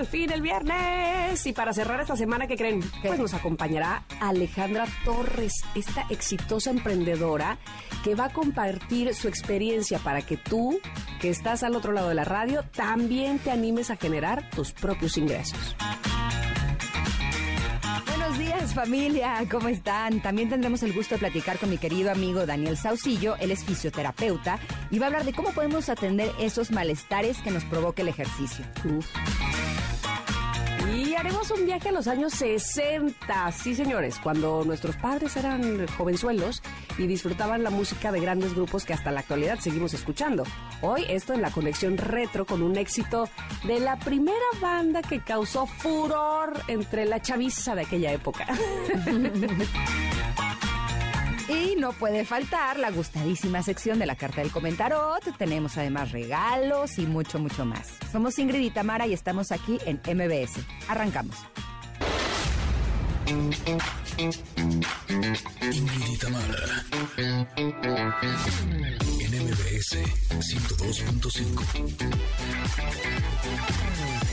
al fin el viernes. Y para cerrar esta semana, ¿qué creen? Pues nos acompañará Alejandra Torres, esta exitosa emprendedora que va a compartir su experiencia para que tú, que estás al otro lado de la radio, también te animes a generar tus propios ingresos. Buenos días familia, ¿cómo están? También tendremos el gusto de platicar con mi querido amigo Daniel Saucillo, él es fisioterapeuta y va a hablar de cómo podemos atender esos malestares que nos provoca el ejercicio. Y haremos un viaje a los años 60, sí señores, cuando nuestros padres eran jovenzuelos y disfrutaban la música de grandes grupos que hasta la actualidad seguimos escuchando. Hoy esto en la conexión retro con un éxito de la primera banda que causó furor entre la chaviza de aquella época. Y no puede faltar la gustadísima sección de la carta del comentarot. Tenemos además regalos y mucho, mucho más. Somos Ingrid y Tamara y estamos aquí en MBS. Arrancamos. Ingrid y Tamara. En MBS 102.5.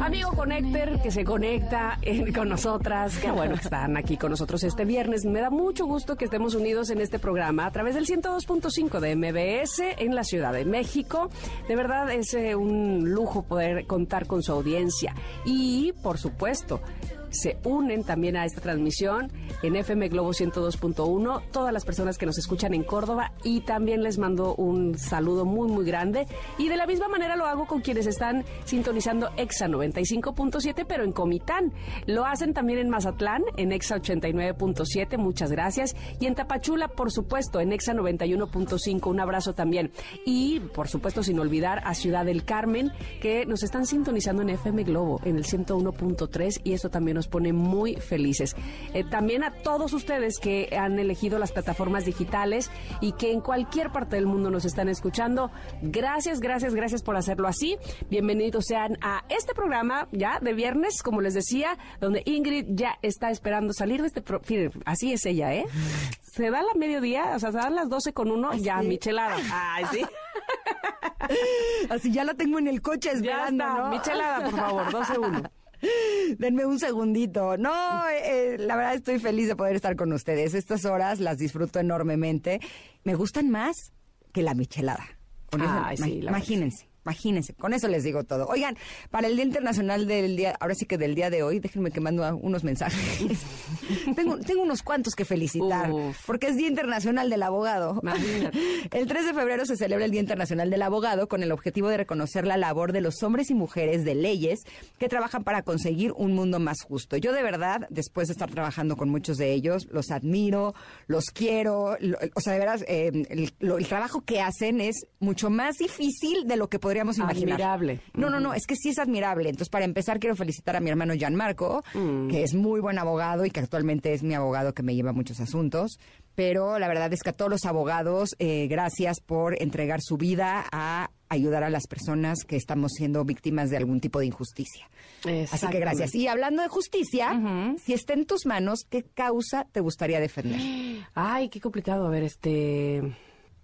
Amigo Connector que se conecta eh, con nosotras, qué bueno están aquí con nosotros este viernes. Me da mucho gusto que estemos unidos en este programa a través del 102.5 de MBS en la Ciudad de México. De verdad es eh, un lujo poder contar con su audiencia y, por supuesto, se unen también a esta transmisión en FM Globo 102.1, todas las personas que nos escuchan en Córdoba y también les mando un saludo muy muy grande. Y de la misma manera lo hago con quienes están sintonizando EXA 95.7 pero en Comitán. Lo hacen también en Mazatlán en EXA 89.7, muchas gracias. Y en Tapachula por supuesto en EXA 91.5, un abrazo también. Y por supuesto sin olvidar a Ciudad del Carmen que nos están sintonizando en FM Globo en el 101.3 y eso también nos pone muy felices. Eh, también a todos ustedes que han elegido las plataformas digitales y que en cualquier parte del mundo nos están escuchando, gracias, gracias, gracias por hacerlo así. Bienvenidos sean a este programa ya de viernes, como les decía, donde Ingrid ya está esperando salir de este... Pro así es ella, ¿eh? Se da la mediodía, o sea, se dan las 12 con uno, ya, michelada. Ay, sí. Así ya la tengo en el coche esperando, ya está, ¿no? michelada, por favor, 12-1. Denme un segundito. No, eh, la verdad estoy feliz de poder estar con ustedes. Estas horas las disfruto enormemente. Me gustan más que la michelada. Con eso, Ay, sí, la imagínense. Imagínense, con eso les digo todo. Oigan, para el Día Internacional del día, ahora sí que del día de hoy, déjenme que mando unos mensajes. tengo, tengo unos cuantos que felicitar, Uf. porque es Día Internacional del Abogado. Imagínate. El 3 de febrero se celebra el Día Internacional del Abogado con el objetivo de reconocer la labor de los hombres y mujeres de leyes que trabajan para conseguir un mundo más justo. Yo de verdad, después de estar trabajando con muchos de ellos, los admiro, los quiero, lo- o sea, de veras, eh, el, lo- el trabajo que hacen es mucho más difícil de lo que podríamos imaginar. Admirable. No, no, no, es que sí es admirable. Entonces, para empezar, quiero felicitar a mi hermano Gianmarco, Mm. que es muy buen abogado y que actualmente es mi abogado que me lleva muchos asuntos. Pero la verdad es que a todos los abogados, eh, gracias por entregar su vida a ayudar a las personas que estamos siendo víctimas de algún tipo de injusticia. Así que gracias. Y hablando de justicia, si está en tus manos, ¿qué causa te gustaría defender? Ay, qué complicado. A ver, este.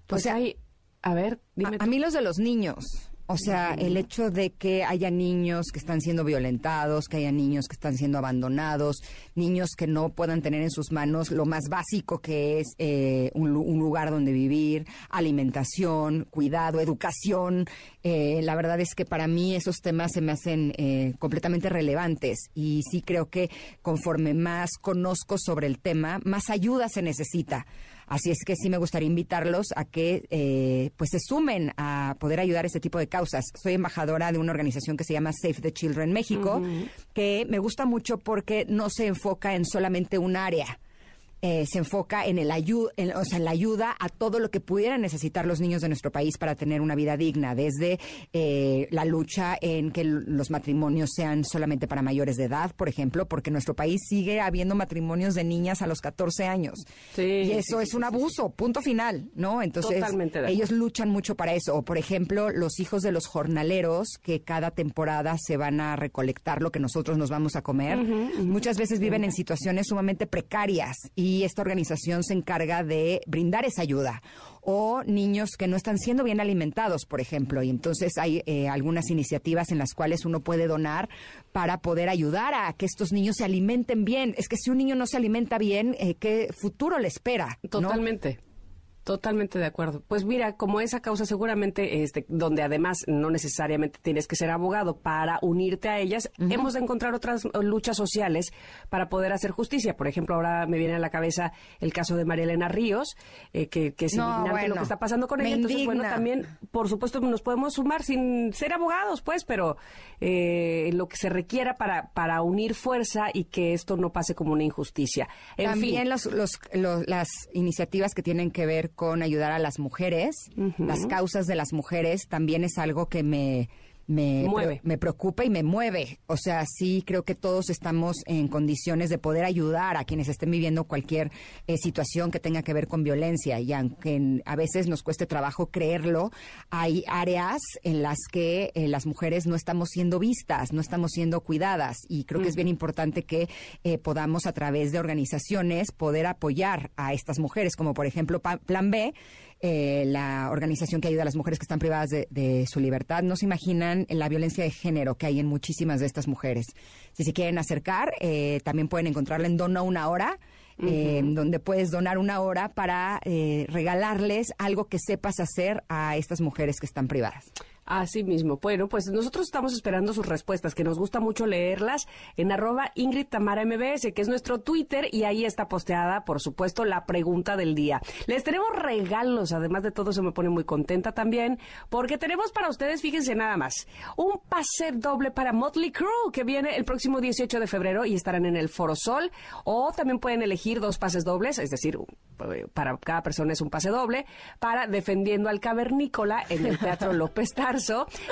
Pues O sea, hay. A ver, dime. A, a mí los de los niños. O sea, el hecho de que haya niños que están siendo violentados, que haya niños que están siendo abandonados, niños que no puedan tener en sus manos lo más básico que es eh, un, un lugar donde vivir, alimentación, cuidado, educación. Eh, la verdad es que para mí esos temas se me hacen eh, completamente relevantes y sí creo que conforme más conozco sobre el tema, más ayuda se necesita. Así es que sí me gustaría invitarlos a que eh, pues se sumen a poder ayudar a este tipo de causas. Soy embajadora de una organización que se llama Save the Children México, que me gusta mucho porque no se enfoca en solamente un área. Eh, se enfoca en, el o sea, en la ayuda a todo lo que pudieran necesitar los niños de nuestro país para tener una vida digna, desde eh, la lucha en que los matrimonios sean solamente para mayores de edad, por ejemplo, porque en nuestro país sigue habiendo matrimonios de niñas a los 14 años. y eso es un abuso, punto final, ¿no? Entonces, ellos luchan mucho para eso. O, por ejemplo, los hijos de los jornaleros que cada temporada se van a recolectar lo que nosotros nos vamos a comer, muchas veces viven en situaciones sumamente precarias y esta organización se encarga de brindar esa ayuda o niños que no están siendo bien alimentados, por ejemplo. Y entonces hay eh, algunas iniciativas en las cuales uno puede donar para poder ayudar a que estos niños se alimenten bien. Es que si un niño no se alimenta bien, eh, ¿qué futuro le espera? Totalmente. Totalmente de acuerdo. Pues mira, como esa causa seguramente, este, donde además no necesariamente tienes que ser abogado para unirte a ellas, hemos de encontrar otras luchas sociales para poder hacer justicia. Por ejemplo, ahora me viene a la cabeza el caso de María Elena Ríos, eh, que, es indignante lo que está pasando con ella. Entonces, bueno, también, por supuesto, nos podemos sumar sin ser abogados, pues, pero eh, lo que se requiera para, para unir fuerza y que esto no pase como una injusticia. también los, los, las iniciativas que tienen que ver con ayudar a las mujeres, las causas de las mujeres, también es algo que me, me, me preocupa y me mueve. O sea, sí creo que todos estamos en condiciones de poder ayudar a quienes estén viviendo cualquier eh, situación que tenga que ver con violencia. Y aunque a veces nos cueste trabajo creerlo, hay áreas en las que eh, las mujeres no estamos siendo vistas, no estamos siendo cuidadas. Y creo que es bien importante que eh, podamos a través de organizaciones poder apoyar a estas mujeres, como por ejemplo Plan B eh, la organización que ayuda a las mujeres que están privadas de, su libertad. No se imaginan la violencia de género que hay en muchísimas de estas mujeres. Si se quieren acercar, eh, también pueden encontrarla en Dona una hora. Eh, donde puedes donar una hora para regalarles algo que sepas hacer a estas mujeres que están privadas. Así mismo. Bueno, pues nosotros estamos esperando sus respuestas, que nos gusta mucho leerlas en arroba Ingrid Tamara MBS, que es nuestro Twitter, y ahí está posteada, por supuesto, la pregunta del día. Les tenemos regalos, además de todo, se me pone muy contenta también, porque tenemos para ustedes, fíjense nada más, un pase doble para Motley Crue, que viene el próximo 18 de febrero y estarán en el Foro Sol, o también pueden elegir dos pases dobles, es decir, para cada persona es un pase doble, para Defendiendo al Cavernícola en el Teatro López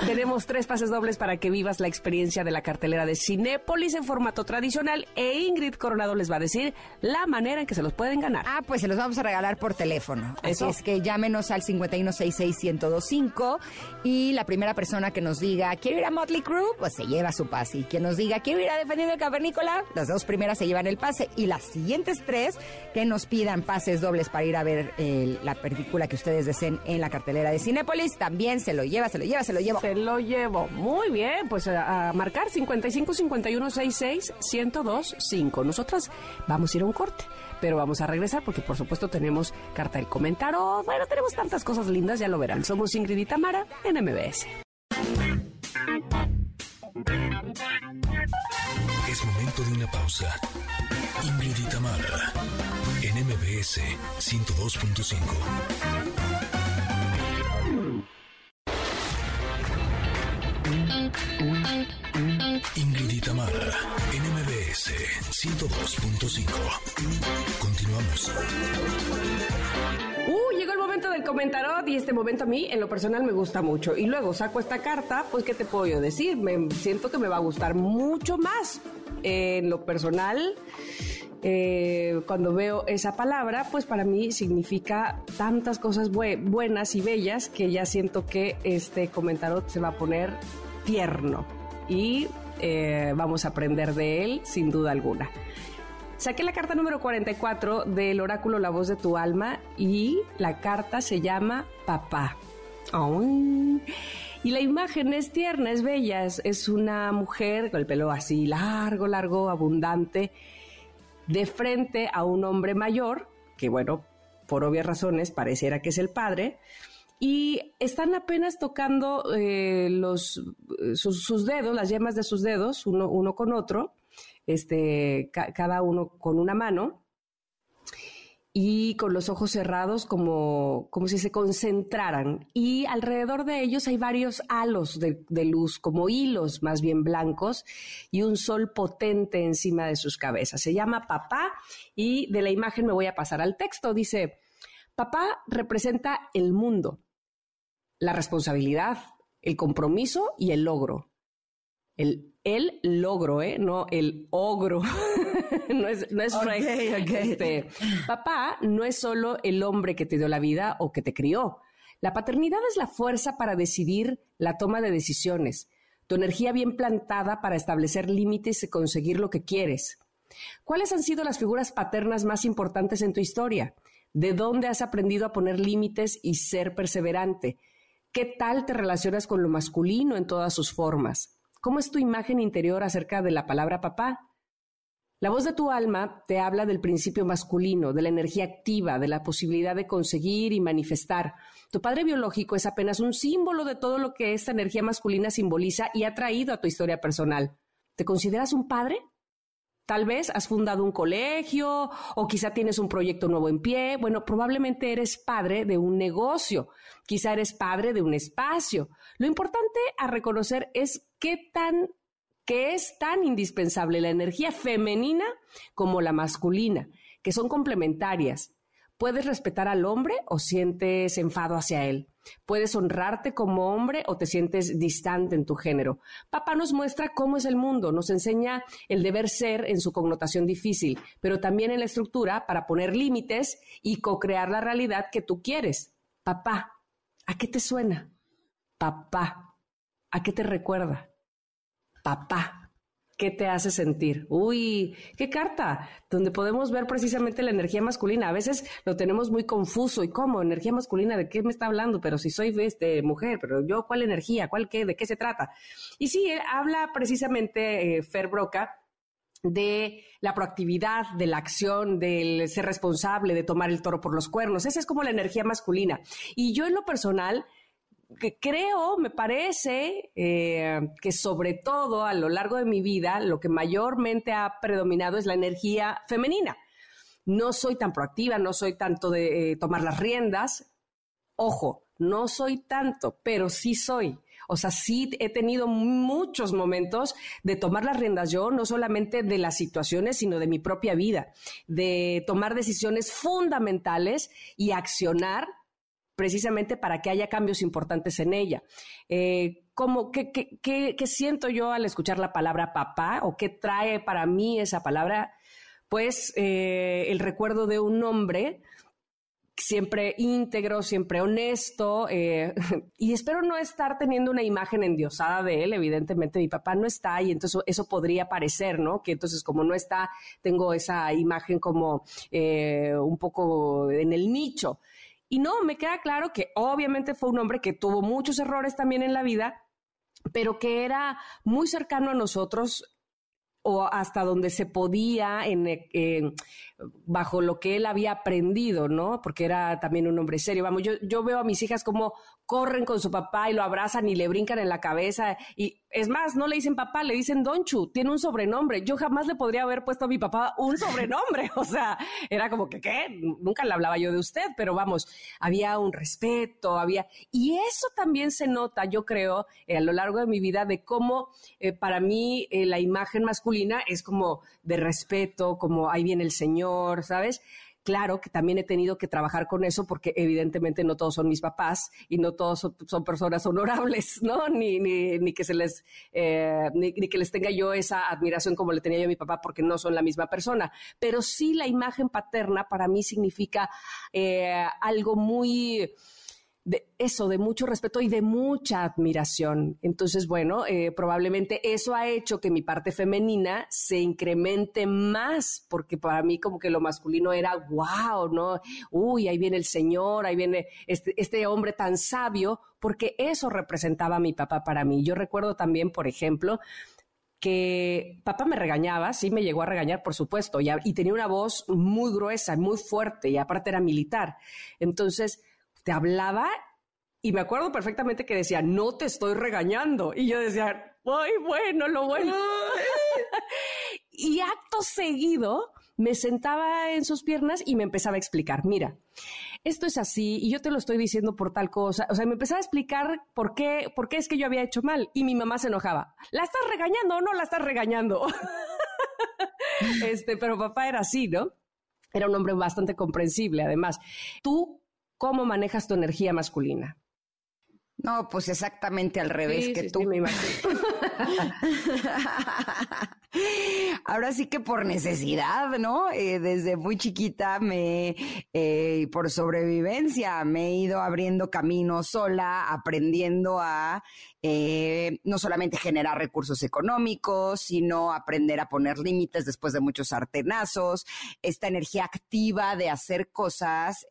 Tenemos tres pases dobles para que vivas la experiencia de la cartelera de Cinépolis en formato tradicional e Ingrid Coronado les va a decir la manera en que se los pueden ganar. Ah, pues se los vamos a regalar por teléfono. Así es que llámenos al 5166125 y la primera persona que nos diga quiero ir a Motley Crue, pues se lleva su pase. Y quien nos diga quiero ir a Defendiendo el Cavernícola, las dos primeras se llevan el pase y las siguientes tres que nos pidan pases dobles para ir a ver eh, la película que ustedes deseen en la cartelera de Cinépolis, también se lo lleva, se lo lleva se lo llevo. Se lo llevo. Muy bien, pues a, marcar 55 51 66 102 5. Nosotras vamos a ir a un corte, pero vamos a regresar porque por supuesto tenemos carta del comentario. Bueno, tenemos tantas cosas lindas, ya lo verán. Somos Ingrid y Tamara en MBS. Es momento de una pausa. Ingrid y Tamara en MBS 102.5. Ingrid y NMBS 102.5. Continuamos. Uh, llegó el momento del comentarot y este momento a mí en lo personal me gusta mucho. Y luego saco esta carta, pues ¿qué te puedo yo decir? Me siento que me va a gustar mucho más. En lo personal, eh, cuando veo esa palabra, pues para mí significa tantas cosas buenas y bellas que ya siento que este comentarot se va a poner tierno y eh, vamos a aprender de él sin duda alguna. Saqué la carta número 44 del oráculo La voz de tu alma y la carta se llama Papá. Y la imagen es tierna, es bella, es, una mujer con el pelo así largo, largo, abundante, de frente a un hombre mayor, que bueno, por obvias razones pareciera que es el padre, y están apenas tocando eh, los, sus, dedos, las yemas de sus dedos, uno, con otro, este, cada uno con una mano. y con los ojos cerrados como, como si se concentraran. Y alrededor de ellos hay varios halos de, luz, como hilos más bien blancos, y un sol potente encima de sus cabezas. Se llama papá y de la imagen me voy a pasar al texto. Dice, papá representa el mundo, la responsabilidad, el compromiso y el logro. El, el logro, ¿eh? No el ogro. no es, no es este, papá no es solo el hombre que te dio la vida o que te crió. La paternidad es la fuerza para decidir la toma de decisiones, tu energía bien plantada para establecer límites y conseguir lo que quieres. ¿Cuáles han sido las figuras paternas más importantes en tu historia? ¿De dónde has aprendido a poner límites y ser perseverante? ¿Qué tal te relacionas con lo masculino en todas sus formas? ¿Cómo es tu imagen interior acerca de la palabra papá? La voz de tu alma te habla del principio masculino, de la energía activa, de la posibilidad de conseguir y manifestar. Tu padre biológico es apenas un símbolo de todo lo que esta energía masculina simboliza y ha traído a tu historia personal. ¿Te consideras un padre? Tal vez has fundado un colegio o quizá tienes un proyecto nuevo en pie. Bueno, probablemente eres padre de un negocio, quizá eres padre de un espacio. Lo importante a reconocer es qué tan que es tan indispensable la energía femenina como la masculina, que son complementarias. Puedes respetar al hombre o sientes enfado hacia él. Puedes honrarte como hombre o te sientes distante en tu género. Papá nos muestra cómo es el mundo, nos enseña el deber ser en su connotación difícil, pero también en la estructura para poner límites y co-crear la realidad que tú quieres. Papá, ¿a qué te suena? Papá, ¿a qué te recuerda? papá. ¿Qué te hace sentir? Uy, qué carta, donde podemos ver precisamente la energía masculina. A veces lo tenemos muy confuso. ¿Y cómo? ¿Energía masculina? ¿De qué me está hablando? Pero si soy este, mujer, pero yo, ¿cuál energía? ¿Cuál qué? ¿De qué se trata? Y sí, eh, habla precisamente eh, Fer Broca de la proactividad, de la acción, del ser responsable, de tomar el toro por los cuernos. Esa es como la energía masculina. Y yo en lo personal que creo, me parece eh, que sobre todo a lo largo de mi vida, lo que mayormente ha predominado es la energía femenina. No soy tan proactiva, no soy tanto de eh, tomar las riendas. Ojo, no soy tanto, pero sí soy. O sea, sí he tenido muchos momentos de tomar las riendas yo, no solamente de las situaciones, sino de mi propia vida, de tomar decisiones fundamentales y accionar precisamente para que haya cambios importantes en ella. Eh, qué, siento yo al escuchar la palabra papá o qué trae para mí esa palabra? Pues eh, el recuerdo de un hombre siempre íntegro, siempre honesto, eh, y espero no estar teniendo una imagen endiosada de él, evidentemente mi papá no está y entonces eso podría parecer, ¿no? Que entonces como no está, tengo esa imagen como un poco en el nicho. Y no, me queda claro que obviamente fue un hombre que tuvo muchos errores también en la vida, pero que era muy cercano a nosotros o hasta donde se podía en, bajo lo que él había aprendido, ¿no? Porque era también un hombre serio. Vamos, yo, yo veo a mis hijas como corren con su papá y lo abrazan y le brincan en la cabeza. Y es más, no le dicen papá, le dicen Donchu, tiene un sobrenombre. Yo jamás le podría haber puesto a mi papá un sobrenombre. O sea, era como que, ¿qué? Nunca le hablaba yo de usted, pero vamos, había un respeto, había... Y eso también se nota, yo creo, eh, a lo largo de mi vida, de cómo eh, para mí eh, la imagen masculina es como de respeto, como ahí viene el Señor, ¿sabes? Claro que también he tenido que trabajar con eso porque evidentemente no todos son mis papás y no todos son, personas honorables, ¿no? Ni, ni, que se les, eh, ni, que les tenga yo esa admiración como le tenía yo a mi papá porque no son la misma persona. Pero sí la imagen paterna para mí significa eh, algo muy de eso, de mucho respeto y de mucha admiración. Entonces, bueno, eh, probablemente eso ha hecho que mi parte femenina se incremente más, porque para mí como que lo masculino era, wow, ¿no? Uy, ahí viene el Señor, ahí viene este, este hombre tan sabio, porque eso representaba a mi papá para mí. Yo recuerdo también, por ejemplo, que papá me regañaba, sí me llegó a regañar, por supuesto, y, y tenía una voz muy gruesa, muy fuerte, y aparte era militar. Entonces, te hablaba y me acuerdo perfectamente que decía, no te estoy regañando. Y yo decía, ay, bueno, lo bueno. y acto seguido me sentaba en sus piernas y me empezaba a explicar, mira, esto es así y yo te lo estoy diciendo por tal cosa. O sea, me empezaba a explicar por qué, por qué es que yo había hecho mal y mi mamá se enojaba. ¿La estás regañando o no la estás regañando? este, pero papá era así, ¿no? Era un hombre bastante comprensible, además. ¿Tú cómo manejas tu energía masculina? No, pues exactamente al revés que tú. me Ahora sí que por necesidad, ¿no? Eh, desde muy chiquita me, eh, por sobrevivencia, me he ido abriendo camino sola, aprendiendo a eh, no solamente generar recursos económicos, sino aprender a poner límites después de muchos artenazos. Esta energía activa de hacer cosas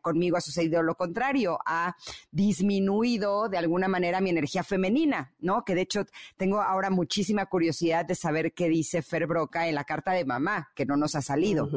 conmigo ha sucedido lo contrario, ha disminuido de alguna manera mi energía femenina, ¿no? Que de hecho tengo ahora muchísima curiosidad de saber qué dice Fer Broca en la carta de mamá, que no nos ha salido.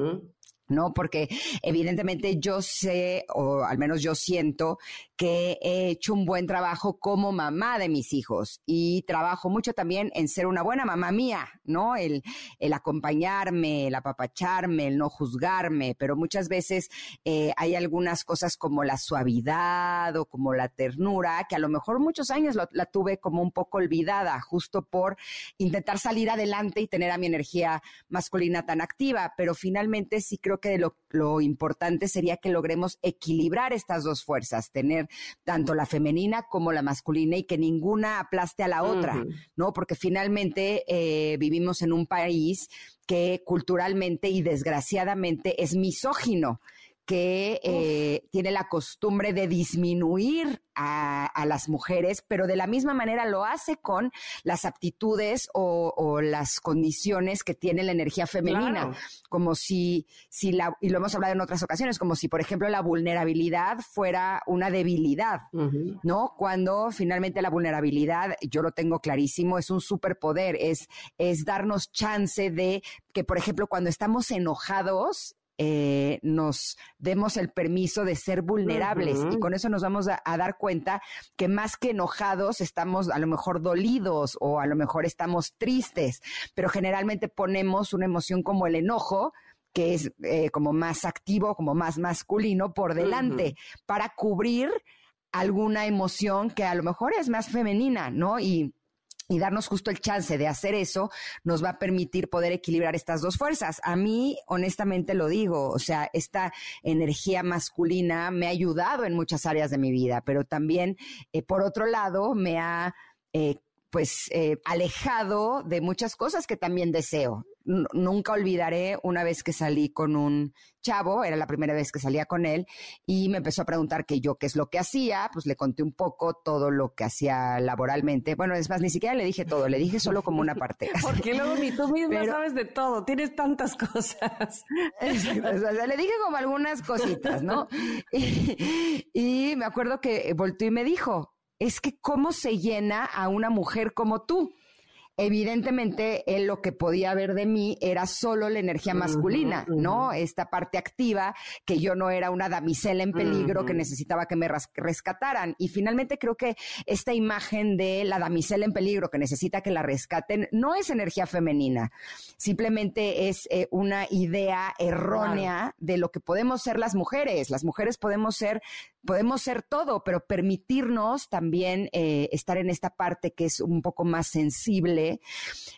¿No? Porque evidentemente yo sé, o al menos yo siento, que he hecho un buen trabajo como mamá de mis hijos y trabajo mucho también en ser una buena mamá mía, ¿no? El, el acompañarme, el apapacharme, el no juzgarme, pero muchas veces eh, hay algunas cosas como la suavidad o como la ternura, que a lo mejor muchos años la tuve como un poco olvidada, justo por intentar salir adelante y tener a mi energía masculina tan activa, pero finalmente sí creo que lo, lo importante sería que logremos equilibrar estas dos fuerzas, tener tanto la femenina como la masculina y que ninguna aplaste a la otra, ¿no? Porque finalmente eh, vivimos en un país que culturalmente y desgraciadamente es misógino que eh, tiene la costumbre de disminuir a, las mujeres, pero de la misma manera lo hace con las aptitudes o, las condiciones que tiene la energía femenina, como si, si la, y lo hemos hablado en otras ocasiones, como si, por ejemplo, la vulnerabilidad fuera una debilidad, ¿no? Cuando finalmente la vulnerabilidad, yo lo tengo clarísimo, es un superpoder, es, es darnos chance de que, por ejemplo, cuando estamos enojados, eh, nos demos el permiso de ser vulnerables. Y con eso nos vamos a, dar cuenta que más que enojados estamos a lo mejor dolidos o a lo mejor estamos tristes, pero generalmente ponemos una emoción como el enojo que es eh, como más activo, como más masculino por delante, para cubrir alguna emoción que a lo mejor es más femenina, ¿no? Y y darnos justo el chance de hacer eso nos va a permitir poder equilibrar estas dos fuerzas. A mí, honestamente lo digo, o sea, esta energía masculina me ha ayudado en muchas áreas de mi vida, pero también, eh, por otro lado, me ha... Eh, pues eh, alejado de muchas cosas que también deseo nunca olvidaré una vez que salí con un chavo, era la primera vez que salía con él, y me empezó a preguntar que yo qué es lo que hacía, pues le conté un poco todo lo que hacía laboralmente. Bueno, es más, ni siquiera le dije todo, le dije solo como una parte. Porque luego ni tú misma sabes de todo, tienes tantas cosas. le dije como algunas cositas, ¿no? Y, y me acuerdo que volteó y me dijo, es que cómo se llena a una mujer como tú evidentemente él lo que podía ver de mí era solo la energía masculina, ¿no? Esta parte activa, que yo no era una damisela en peligro que necesitaba que me rescataran. Y finalmente creo que esta imagen de la damisela en peligro que necesita que la rescaten no es energía femenina, simplemente es eh, una idea errónea de lo que podemos ser las mujeres. Las mujeres podemos ser podemos ser todo, pero permitirnos también eh, estar en esta parte que es un poco más sensible,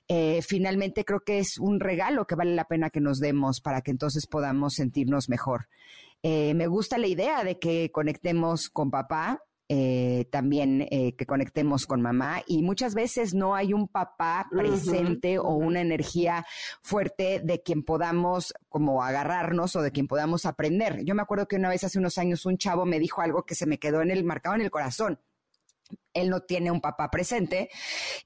eh, finalmente creo que es un regalo que vale la pena que nos demos para que entonces podamos sentirnos mejor. Eh, me gusta la idea de que conectemos con papá, eh, también eh, que conectemos con mamá y muchas veces no hay un papá presente o una energía fuerte de quien podamos como agarrarnos o de quien podamos aprender. Yo me acuerdo que una vez hace unos años un chavo me dijo algo que se me quedó en el marcado en el corazón. Él no tiene un papá presente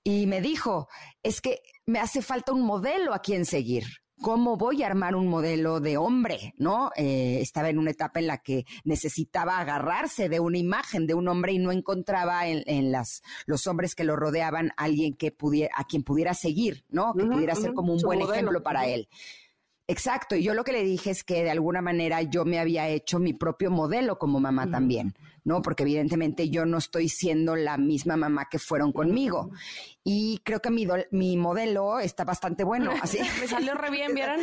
y me dijo, es que me hace falta un modelo a quien seguir cómo voy a armar un modelo de hombre, ¿no? Eh, estaba en una etapa en la que necesitaba agarrarse de una imagen de un hombre y no encontraba en, las, los hombres que lo rodeaban alguien que pudiera, a quien pudiera seguir, ¿no? Que pudiera ser como un buen ejemplo para él. Exacto, y yo lo que le dije es que de alguna manera yo me había hecho mi propio modelo como mamá también, ¿no? Porque evidentemente yo no estoy siendo la misma mamá que fueron conmigo. Y creo que mi, mi modelo está bastante bueno. Así. me salió re bien, ¿vieron?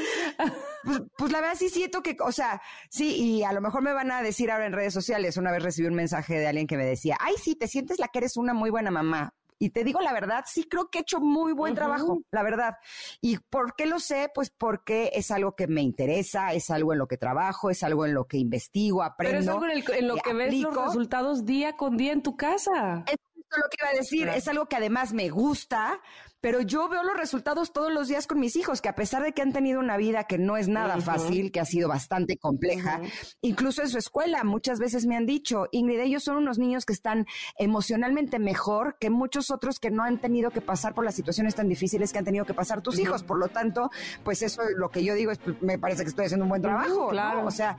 Pues, pues, la verdad sí siento que, o sea, sí, y a lo mejor me van a decir ahora en redes sociales, una vez recibí un mensaje de alguien que me decía, ay, sí, te sientes la que eres una muy buena mamá. Y te digo la verdad, sí creo que he hecho muy buen trabajo, la verdad. ¿Y por qué lo sé? Pues porque es algo que me interesa, es algo en lo que trabajo, es algo en lo que investigo, aprendo. Pero es algo en, lo que ves los resultados día con día en tu casa. Es lo que iba a decir, es algo que además me gusta, pero yo veo los resultados todos los días con mis hijos, que a pesar de que han tenido una vida que no es nada fácil, que ha sido bastante compleja, incluso en su escuela muchas veces me han dicho, Ingrid, ellos son unos niños que están emocionalmente mejor que muchos otros que no han tenido que pasar por las situaciones tan difíciles que han tenido que pasar tus hijos. Por lo tanto, pues eso lo que yo digo es, pues, me parece que estoy haciendo un buen trabajo. Claro. O sea,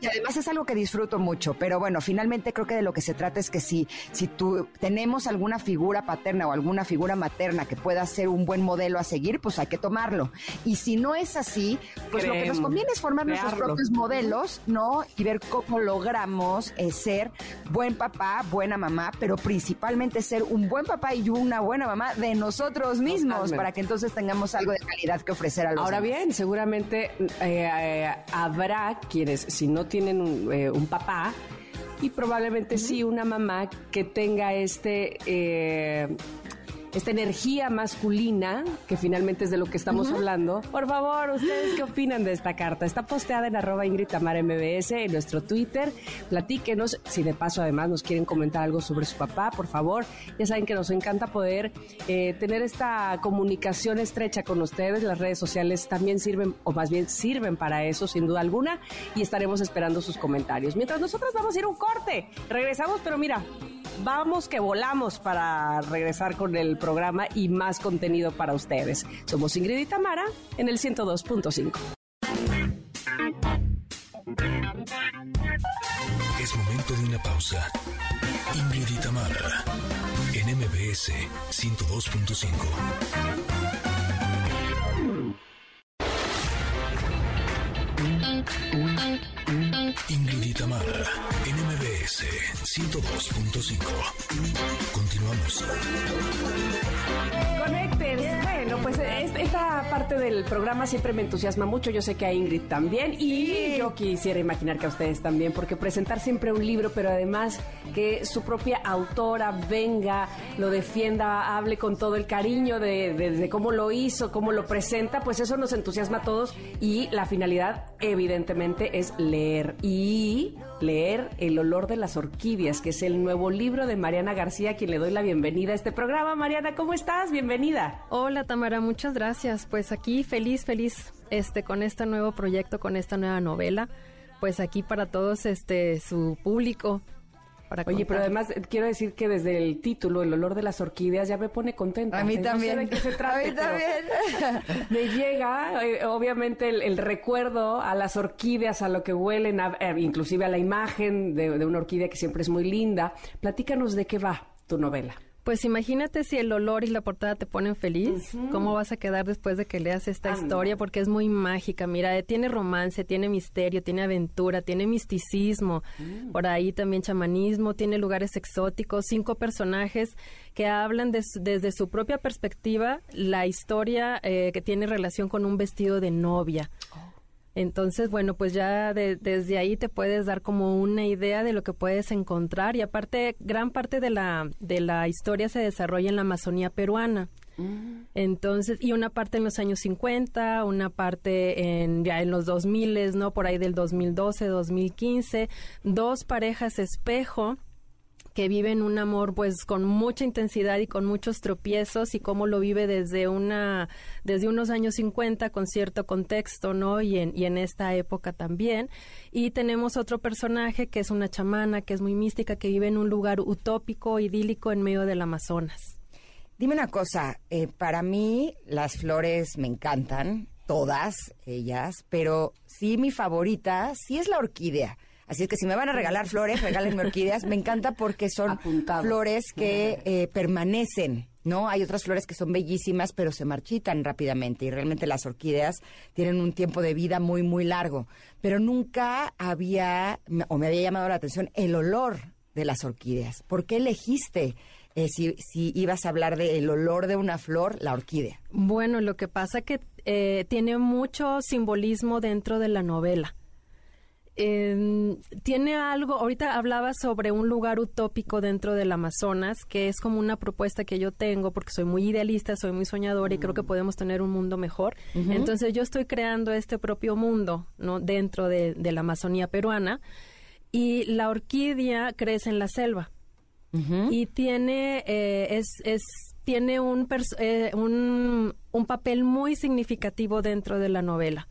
y además es algo que disfruto mucho, pero bueno, finalmente creo que de lo que se trata es que si, si tú tenemos alguna figura paterna o alguna figura materna que pueda ser un buen modelo a seguir, pues hay que tomarlo. Y si no es así, pues lo que nos conviene es formar nuestros propios modelos, ¿no? Y ver cómo logramos eh, ser buen papá, buena mamá, pero principalmente ser un buen papá y una buena mamá de nosotros mismos, para que entonces tengamos algo de calidad que ofrecer a los Ahora bien, seguramente eh, eh, habrá quienes, si no tienen un, un papá y probablemente sí una mamá que tenga este eh, esta energía masculina, que finalmente es de lo que estamos hablando. Por favor, ¿ustedes qué opinan de esta carta? Está posteada en arroba Ingrid MBS, en nuestro Twitter. Platíquenos, si de paso además nos quieren comentar algo sobre su papá, por favor. Ya saben que nos encanta poder eh, tener esta comunicación estrecha con ustedes. Las redes sociales también sirven, o más bien sirven para eso, sin duda alguna, y estaremos esperando sus comentarios. Mientras nosotros vamos a ir a un corte, regresamos, pero mira, vamos que volamos para regresar con el programa y más contenido para ustedes. Somos Ingrid y Tamara en el 102.5. Es momento de una pausa. Ingrid y Tamara en MBS 102.5. Ingrid y Tamara, NMBS 102.5. Continuamos. Conecten. Bueno, pues esta parte del programa siempre me entusiasma mucho. Yo sé que a Ingrid también. Y yo quisiera imaginar que a ustedes también, porque presentar siempre un libro, pero además que su propia autora venga, lo defienda, hable con todo el cariño de, de cómo lo hizo, cómo lo presenta, pues eso nos entusiasma a todos. Y la finalidad, evidentemente, es leer. Y leer El olor de las orquídeas, que es el nuevo libro de Mariana García, a quien le doy la bienvenida a este programa. Mariana, ¿cómo estás? Bienvenida. Hola Tamara, muchas gracias. Pues aquí feliz, feliz este con este nuevo proyecto, con esta nueva novela. Pues aquí para todos este su público Oye, pero además eh, quiero decir que desde el título, El olor de las orquídeas, ya me pone contenta. A mí también. No sé de qué se trata. A mí también. me llega, eh, obviamente, el, recuerdo a las orquídeas, a lo que huelen, eh, inclusive a la imagen de, de una orquídea que siempre es muy linda. Platícanos de qué va tu novela. Pues imagínate si el olor y la portada te ponen feliz, ¿cómo vas a quedar después de que leas esta historia? Porque es muy mágica, mira, eh, tiene romance, tiene misterio, tiene aventura, tiene misticismo, mm. por ahí también chamanismo, tiene lugares exóticos, cinco personajes que hablan desde su propia perspectiva la historia eh, que tiene relación con un vestido de novia. Oh. Entonces, bueno, pues ya desde ahí te puedes dar como una idea de lo que puedes encontrar y aparte, gran parte de la, de la historia se desarrolla en la Amazonía peruana. Mm. Entonces, y una parte en los años 50, una parte en, ya en los 2000, ¿no? Por ahí del 2012, 2015, dos parejas espejo que viven un amor pues con mucha intensidad y con muchos tropiezos y cómo lo vive desde una desde unos años 50 con cierto contexto, ¿no? Y en, y en esta época también. Y tenemos otro personaje que es una chamana, que es muy mística, que vive en un lugar utópico, idílico en medio del Amazonas. Dime una cosa, eh, para mí las flores me encantan, todas ellas, pero sí mi favorita sí es la orquídea. Así es que si me van a regalar flores, regálenme orquídeas. Me encanta porque son flores que eh, permanecen ¿no? Hay otras flores que son bellísimas, pero se marchitan rápidamente y realmente las orquídeas tienen un tiempo de vida muy, muy largo. Pero nunca había, o me había llamado la atención, el olor de las orquídeas. ¿Por qué elegiste, eh, si, si ibas a hablar del olor de una flor, la orquídea? Bueno, lo que pasa que eh, tiene mucho simbolismo dentro de la novela. Eh, tiene algo, ahorita hablaba sobre un lugar utópico dentro del Amazonas, que es como una propuesta que yo tengo, porque soy muy idealista, soy muy soñadora y creo que podemos tener un mundo mejor. Entonces yo estoy creando este propio mundo, ¿no? Dentro de, la Amazonía peruana. Y la orquídea crece en la selva. Y tiene, eh, es, es, tiene un, eh, un, un papel muy significativo dentro de la novela.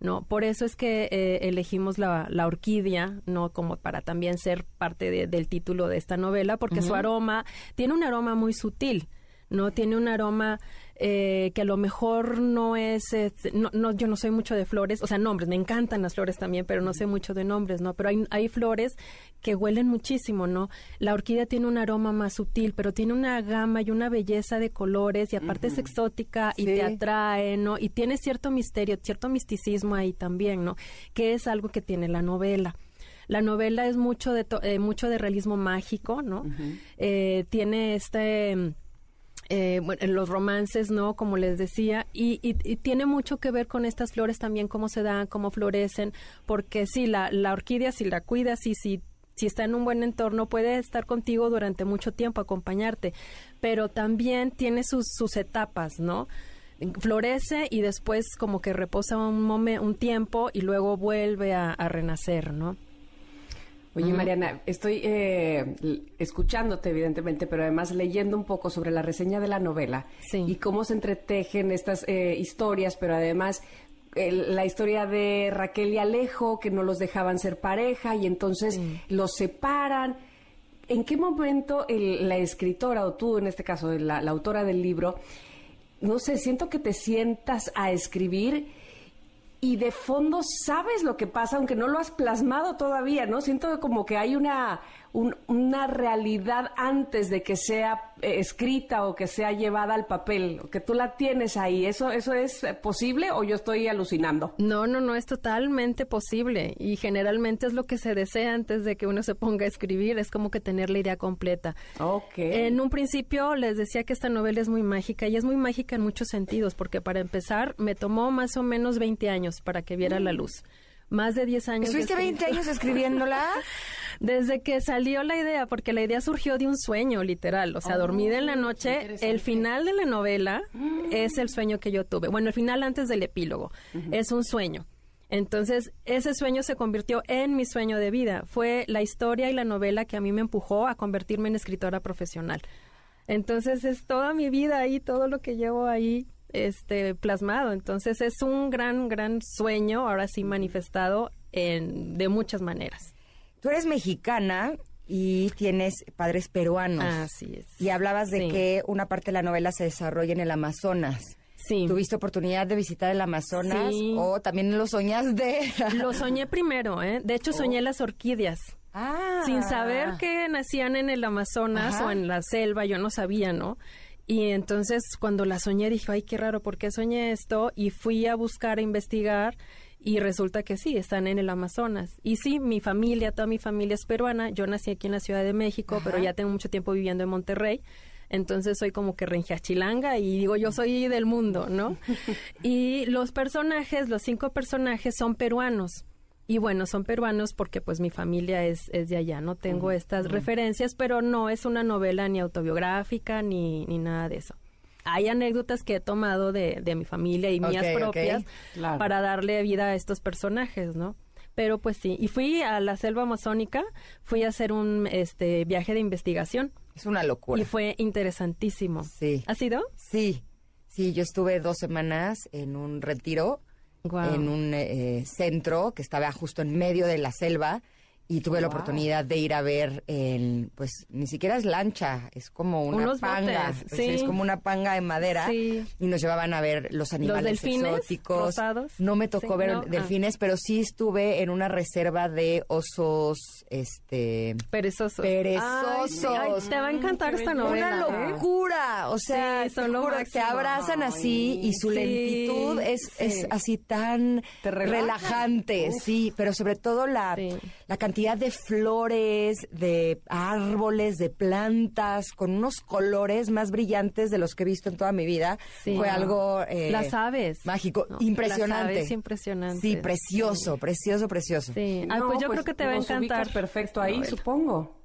¿No? Por eso es que eh, elegimos la, la, orquídea, ¿no? Como para también ser parte del título de esta novela, porque su aroma tiene un aroma muy sutil, ¿no? Tiene un aroma eh, que a lo mejor no es, no, no, yo no soy mucho de flores, o sea, nombres, me encantan las flores también, pero no sé mucho de nombres, ¿no? Pero hay, hay flores que huelen muchísimo, ¿no? La orquídea tiene un aroma más sutil, pero tiene una gama y una belleza de colores y aparte es exótica y te atrae, ¿no? Y tiene cierto misterio, cierto misticismo ahí también, ¿no? Que es algo que tiene la novela. La novela es mucho de, eh, mucho de realismo mágico, ¿no? eh, tiene este eh, bueno, en los romances, ¿no? Como les decía, y, y, tiene mucho que ver con estas flores también, cómo se dan, cómo florecen, porque sí, la, la orquídea, si la cuidas y si si está en un buen entorno, puede estar contigo durante mucho tiempo, acompañarte, pero también tiene sus, sus etapas, ¿no? Florece y después como que reposa un, un tiempo y luego vuelve a, a renacer, ¿no? Oye, Mariana, estoy eh, escuchándote, evidentemente, pero además leyendo un poco sobre la reseña de la novela y cómo se entretejen estas eh, historias, pero además la historia de Raquel y Alejo, que no los dejaban ser pareja y entonces los separan. ¿En qué momento la escritora, o tú en este caso, la autora del libro, no sé, siento que te sientas a escribir y de fondo sabes lo que pasa, aunque no lo has plasmado todavía, ¿no? Siento como que hay una, una realidad antes de que sea eh, escrita o que sea llevada al papel, que tú la tienes ahí. ¿Eso, ¿Eso es posible o yo estoy alucinando? No, no, no, es totalmente posible y generalmente es lo que se desea antes de que uno se ponga a escribir, es como que tener la idea completa. Ok. En un principio les decía que esta novela es muy mágica y es muy mágica en muchos sentidos, porque para empezar me tomó más o menos 20 años para que viera la luz más de 10 años. ¿Estuviste 20 años escribiéndola? Desde que salió la idea, porque la idea surgió de un sueño, literal. O sea, dormida en la noche. El final de la novela es el sueño que yo tuve. Bueno, el final antes del epílogo. Es un sueño. Entonces, ese sueño se convirtió en mi sueño de vida. Fue la historia y la novela que a mí me empujó a convertirme en escritora profesional. Entonces, es toda mi vida ahí, todo lo que llevo ahí este plasmado. Entonces es un gran, gran sueño, ahora sí manifestado en, de muchas maneras. Tú eres mexicana y tienes padres peruanos. Así es. Y hablabas de que una parte de la novela se desarrolla en el Amazonas. Sí. ¿Tuviste oportunidad de visitar el Amazonas o también lo soñaste? lo soñé primero, ¿eh? De hecho, soñé oh. las orquídeas. Ah. Sin saber que nacían en el Amazonas o en la selva, yo no sabía, ¿no? Y entonces cuando la soñé dije, ay, qué raro, ¿por qué soñé esto? Y fui a buscar, a investigar y resulta que sí, están en el Amazonas. Y sí, mi familia, toda mi familia es peruana. Yo nací aquí en la Ciudad de México, pero ya tengo mucho tiempo viviendo en Monterrey. Entonces soy como que renjachilanga y digo, yo soy del mundo, ¿no? y los personajes, los cinco personajes son peruanos. Y bueno, son peruanos porque pues mi familia es, es de allá, no tengo estas referencias, pero no es una novela ni autobiográfica ni, ni nada de eso. Hay anécdotas que he tomado de, de mi familia y mías propias para darle vida a estos personajes, ¿no? Pero pues sí, y fui a la selva amazónica, fui a hacer un este viaje de investigación. Es una locura. Y fue interesantísimo. Sí. ¿Ha sido? Sí, sí, yo estuve dos semanas en un retiro en un eh, centro que estaba justo en medio de la selva y tuve la oportunidad de ir a ver el, pues ni siquiera es lancha, es como una Unos panga, botes, pues, sí. es como una panga de madera Sí. y nos llevaban a ver los animales delfines exóticos. rosados. No me tocó Sí, ver no, ah. delfines, pero sí estuve en una reserva de osos, este, Perezosos. perezosos. Ay, te va a encantar esta novela. Una ¿eh? locura, o sea, son lo juro, te máximo. abrazan así y su Sí, lentitud es, sí. es así tan Te relaja. relajante, sí, pero sobre todo la, Sí. la cantidad de flores, de árboles, de plantas, con unos colores más brillantes de los que he visto en toda mi vida, Sí. fue algo eh, Las aves. mágico, No, impresionante. Las aves impresionantes. Sí, precioso, precioso, precioso. Sí. Ay, pues yo creo que te va a encantar. perfecto ahí, novela. supongo.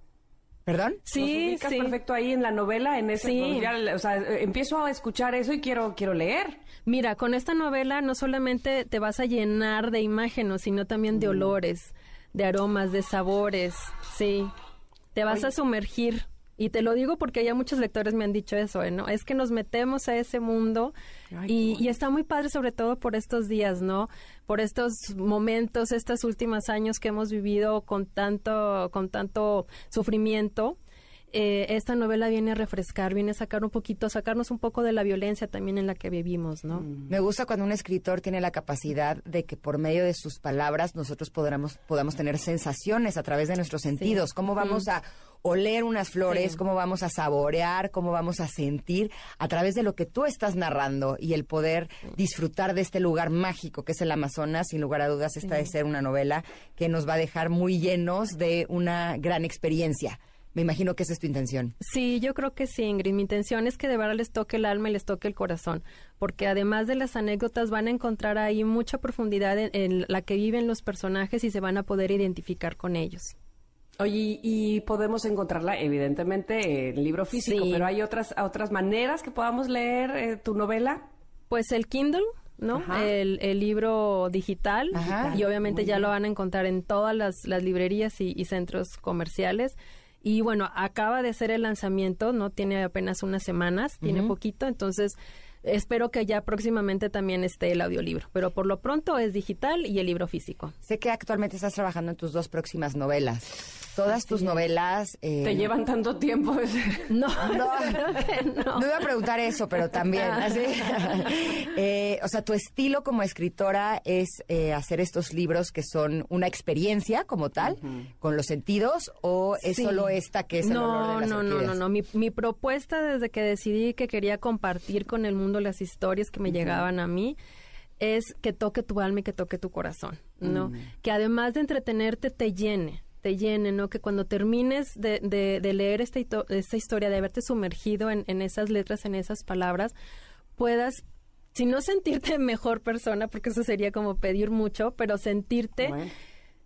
¿Perdón? Sí, ubicas sí. perfecto ahí en la novela, en ese, Sí. pues, ya, o sea, eh, empiezo a escuchar eso y quiero, quiero leer. Mira, con esta novela no solamente te vas a llenar de imágenes, sino también Mm. de olores, de aromas, de sabores, sí. Te vas a sumergir. Y te lo digo porque ya muchos lectores me han dicho eso, ¿eh? ¿no? Es que nos metemos a ese mundo Ay, y, y está muy padre sobre todo por estos días, ¿no? Por estos momentos, estos últimos años que hemos vivido con tanto, con tanto sufrimiento. Eh, esta novela viene a refrescar, viene a sacar un poquito, sacarnos un poco de la violencia también en la que vivimos, ¿no? Me gusta cuando un escritor tiene la capacidad de que por medio de sus palabras nosotros podamos, podamos tener sensaciones a través de nuestros sentidos. ¿Cómo vamos a oler unas flores? Sí. ¿Cómo vamos a saborear? ¿Cómo vamos a sentir? A través de lo que tú estás narrando y el poder disfrutar de este lugar mágico que es el Amazonas. Sin lugar a dudas, esta de ser una novela que nos va a dejar muy llenos de una gran experiencia. Me imagino que esa es tu intención. Sí, yo creo que sí, Ingrid. Mi intención es que de verdad les toque el alma y les toque el corazón, porque además de las anécdotas van a encontrar ahí mucha profundidad en, en la que viven los personajes y se van a poder identificar con ellos. Oye, y podemos encontrarla, evidentemente, en libro físico, Sí. pero hay otras, otras maneras que podamos leer eh, tu novela. Pues el Kindle, ¿no? El, el libro digital. Ajá. Y obviamente ya bien. lo van a encontrar en todas las, las librerías y, y centros comerciales. Y bueno, acaba de ser el lanzamiento, ¿no? Tiene apenas unas semanas, tiene poquito, entonces espero que ya próximamente también esté el audiolibro. Pero por lo pronto es digital y el libro físico. Sé que actualmente estás trabajando en tus dos próximas novelas. Todas tus novelas... eh, Te llevan tanto tiempo. No, No. que no. No iba a preguntar eso, pero también. así. Eh, o sea, tu estilo como escritora es eh, hacer estos libros que son una experiencia como tal, con los sentidos, o es Sí. solo esta que es el olor no, de las no, no, orquídeas? no, no. Mi, mi propuesta desde que decidí que quería compartir con el mundo las historias que me llegaban a mí es que toque tu alma y que toque tu corazón, ¿no? Que además de entretenerte te llene, te llene, ¿no? Que cuando termines de, de- de leer esta, historia, de haberte sumergido en, en esas letras, en esas palabras, puedas, si no sentirte mejor persona, porque eso sería como pedir mucho, pero sentirte Bueno.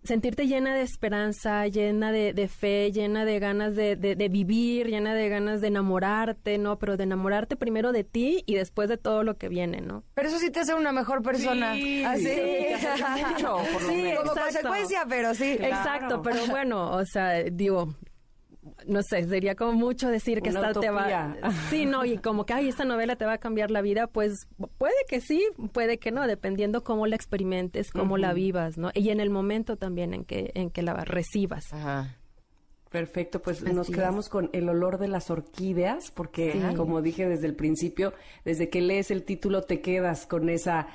Sentirte llena de esperanza, llena de, de fe, llena de ganas de, de- de vivir, llena de ganas de enamorarte, ¿no? Pero de enamorarte primero de ti y después de todo lo que viene, ¿no? Pero eso sí te hace una mejor persona. Sí, ¿Ah, sí? sí, te acerca mucho, por lo Sí, menos. Como exacto. consecuencia, pero sí. Claro. Exacto, pero bueno, o sea, digo, no sé, sería como mucho decir que Una esta te va... Sí, no, y como que, ay, esta novela te va a cambiar la vida, pues puede que sí, puede que no, dependiendo cómo la experimentes, cómo la vivas, ¿no? Y en el momento también en que, en que la recibas. Ajá. Perfecto, pues Así nos es. quedamos con el olor de las orquídeas, porque Sí. como dije desde el principio, desde que lees el título te quedas con esa,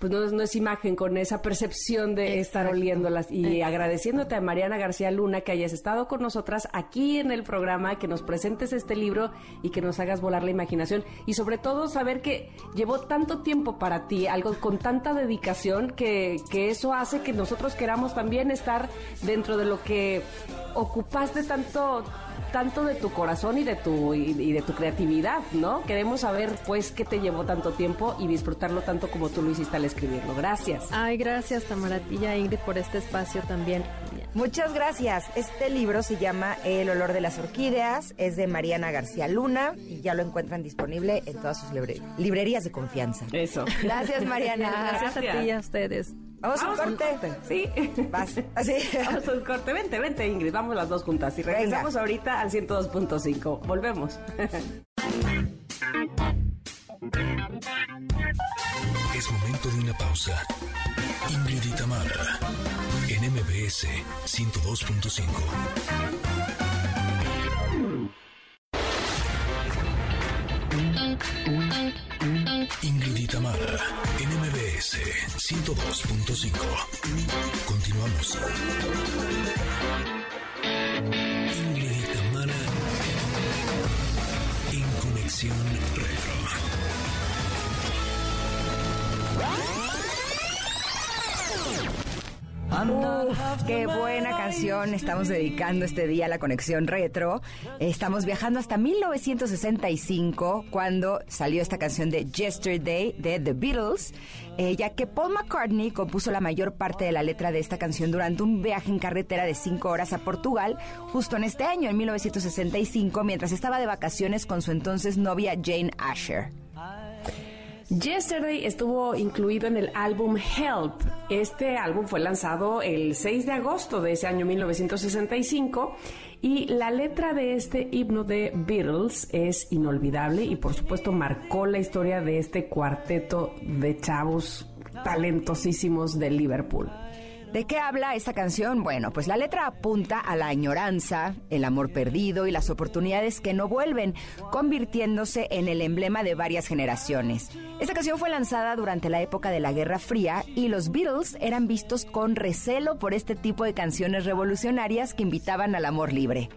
pues no, es- no es imagen, con esa percepción de estar oliéndolas. Y agradeciéndote a Mariana García Luna que hayas estado con nosotras aquí en el programa, que nos presentes este libro y que nos hagas volar la imaginación. Y sobre todo saber que llevó tanto tiempo para ti, algo con tanta dedicación, que, que eso hace que nosotros queramos también estar dentro de lo que ocupaste tanto tanto de tu corazón y de tu y, y de tu creatividad, ¿no? Queremos saber pues qué te llevó tanto tiempo y disfrutarlo tanto como tú lo hiciste al escribirlo. Gracias. Ay, gracias, Tamaratilla Ingrid, por este espacio también. Muchas gracias. Este libro se llama El olor de las orquídeas, es de Mariana García Luna y ya lo encuentran disponible en todas sus libre- librerías de confianza. Eso. Gracias, Mariana. Gracias a ti y a ustedes. Vamos a un corte. Sí. Vas. Así. Vamos a un corte. Vente, vente, Ingrid. Vamos las dos juntas. Y regresamos ahorita al 102.5. Volvemos. Es momento de una pausa. Ingrid y Tamara, en MBS 102.5. Ingrid y Tamara, NMBS 102.5. Continuamos. Ingrid y Tamara en Conexión Retro. Qué buena canción estamos dedicando este día a la conexión retro. Estamos viajando hasta 1965 cuando salió esta canción de Yesterday de The Beatles, eh, ya que Paul McCartney compuso la mayor parte de la letra de esta canción durante un viaje en carretera de cinco horas a Portugal, justo en este año, en 1965, mientras estaba de vacaciones con su entonces novia Jane Asher. Yesterday estuvo incluido en el álbum Help. Este álbum fue lanzado el 6 de agosto de ese año 1965 y la letra de este himno de Beatles es inolvidable y por supuesto marcó la historia de este cuarteto de chavos talentosísimos de Liverpool. ¿De qué habla esta canción? Bueno, pues la letra apunta a la añoranza, el amor perdido y las oportunidades que no vuelven, convirtiéndose en el emblema de varias generaciones. Esta canción fue lanzada durante la época de la Guerra Fría y los Beatles eran vistos con recelo por este tipo de canciones revolucionarias que invitaban al amor libre.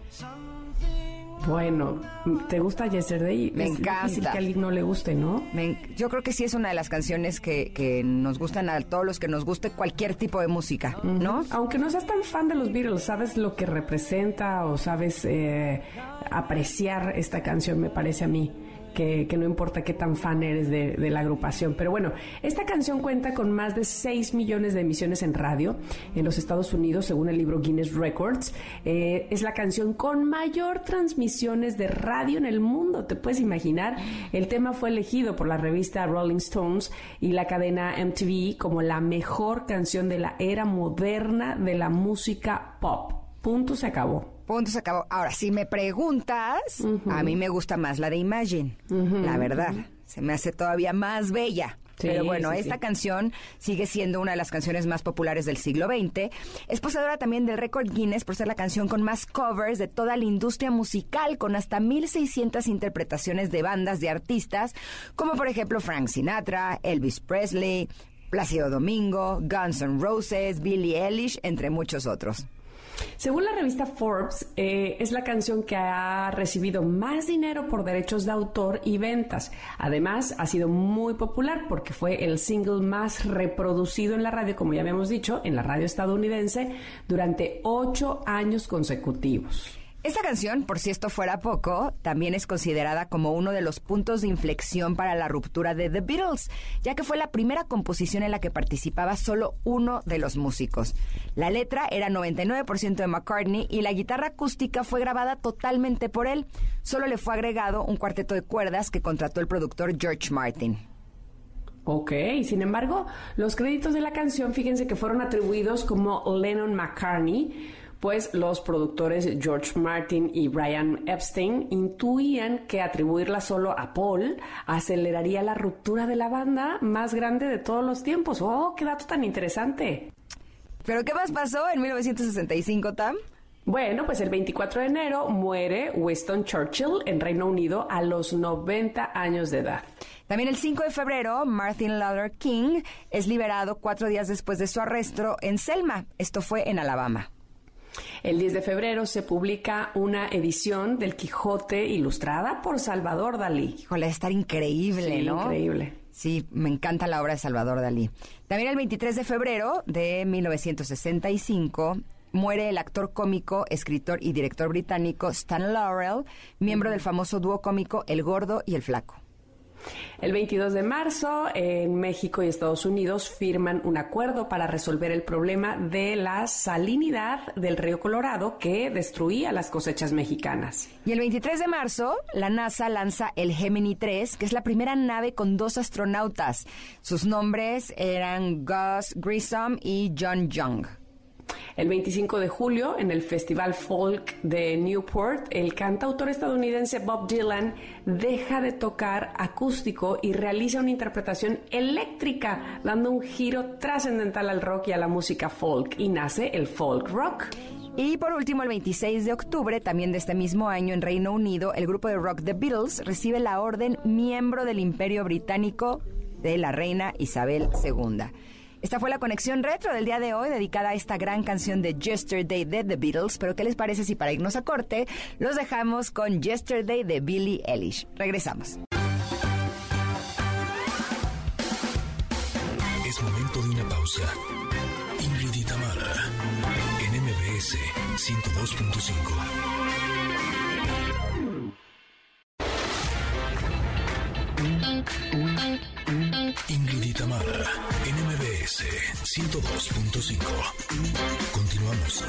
Bueno, ¿te gusta Yesterday? Me es encanta. difícil que a alguien no le guste, ¿no? Me- yo creo que sí es una de las canciones que, que nos gustan a todos los que nos guste cualquier tipo de música, ¿no? Aunque no seas tan fan de los Beatles, sabes lo que representa o sabes eh, apreciar esta canción, me parece a mí. Que, no importa qué tan fan eres de, de la agrupación. Pero bueno, esta canción cuenta con más de 6 millones de emisiones en radio en los Estados Unidos, según el libro Guinness Records. Eh, es la canción con mayor transmisiones de radio en el mundo, te puedes imaginar. El tema fue elegido por la revista Rolling Stones y la cadena MTV como la mejor canción de la era moderna de la música pop. Punto se acabó. Punto se acabó. Ahora, si me preguntas, a mí me gusta más la de Imagine, la verdad. Se me hace todavía más bella. Sí, Pero bueno, sí, esta sí. canción sigue siendo una de las canciones más populares del siglo XX. Es poseedora también del récord Guinness por ser la canción con más covers de toda la industria musical, con hasta 1.600 interpretaciones de bandas de artistas, como por ejemplo Frank Sinatra, Elvis Presley, Plácido Domingo, Guns N' Roses, Billie Eilish, entre muchos otros. Según la revista Forbes, eh, es la canción que ha recibido más dinero por derechos de autor y ventas. Además, ha sido muy popular porque fue el single más reproducido en la radio, como ya habíamos dicho, en la radio estadounidense durante ocho años consecutivos. Esta canción, por si esto fuera poco, también es considerada como uno de los puntos de inflexión para la ruptura de The Beatles, ya que fue la primera composición en la que participaba solo uno de los músicos. La letra era 99% de McCartney y la guitarra acústica fue grabada totalmente por él. Solo le fue agregado un cuarteto de cuerdas que contrató el productor George Martin. Ok, sin embargo, los créditos de la canción, fíjense que fueron atribuidos como Lennon McCartney, pues los productores George Martin y Brian Epstein intuían que atribuirla solo a Paul aceleraría la ruptura de la banda más grande de todos los tiempos. ¡Oh, qué dato tan interesante! ¿Pero qué más pasó en 1965, Tam? Bueno, pues el 24 de enero muere Winston Churchill en Reino Unido a los 90 años de edad. También el 5 de febrero, Martin Luther King es liberado cuatro días después de su arresto en Selma. Esto fue en Alabama. El 10 de febrero se publica una edición del Quijote ilustrada por Salvador Dalí. Híjole, estar increíble, Sí, ¿no? increíble. Sí, me encanta la obra de Salvador Dalí. También el 23 de febrero de 1965 muere el actor cómico, escritor y director británico Stan Laurel, miembro del famoso dúo cómico El Gordo y el Flaco. El 22 de marzo, en México y Estados Unidos firman un acuerdo para resolver el problema de la salinidad del río Colorado que destruía las cosechas mexicanas. Y el 23 de marzo, la NASA lanza el Gemini 3, que es la primera nave con dos astronautas. Sus nombres eran Gus Grissom y John Young. El 25 de julio, en el Festival Folk de Newport, el cantautor estadounidense Bob Dylan deja de tocar acústico y realiza una interpretación eléctrica, dando un giro trascendental al rock y a la música folk, y nace el folk rock. Y por último, el 26 de octubre, también de este mismo año, en Reino Unido, el grupo de rock The Beatles recibe la orden miembro del Imperio Británico de la reina Isabel II. Esta fue la conexión retro del día de hoy dedicada a esta gran canción de Yesterday de The Beatles. Pero ¿qué les parece si para irnos a corte los dejamos con Yesterday de Billie Eilish? Regresamos. Es momento de una pausa. Ingrid y Tamara, en MBS 102.5. Ingrid y Tamara, NMBS 102.5. Continuamos.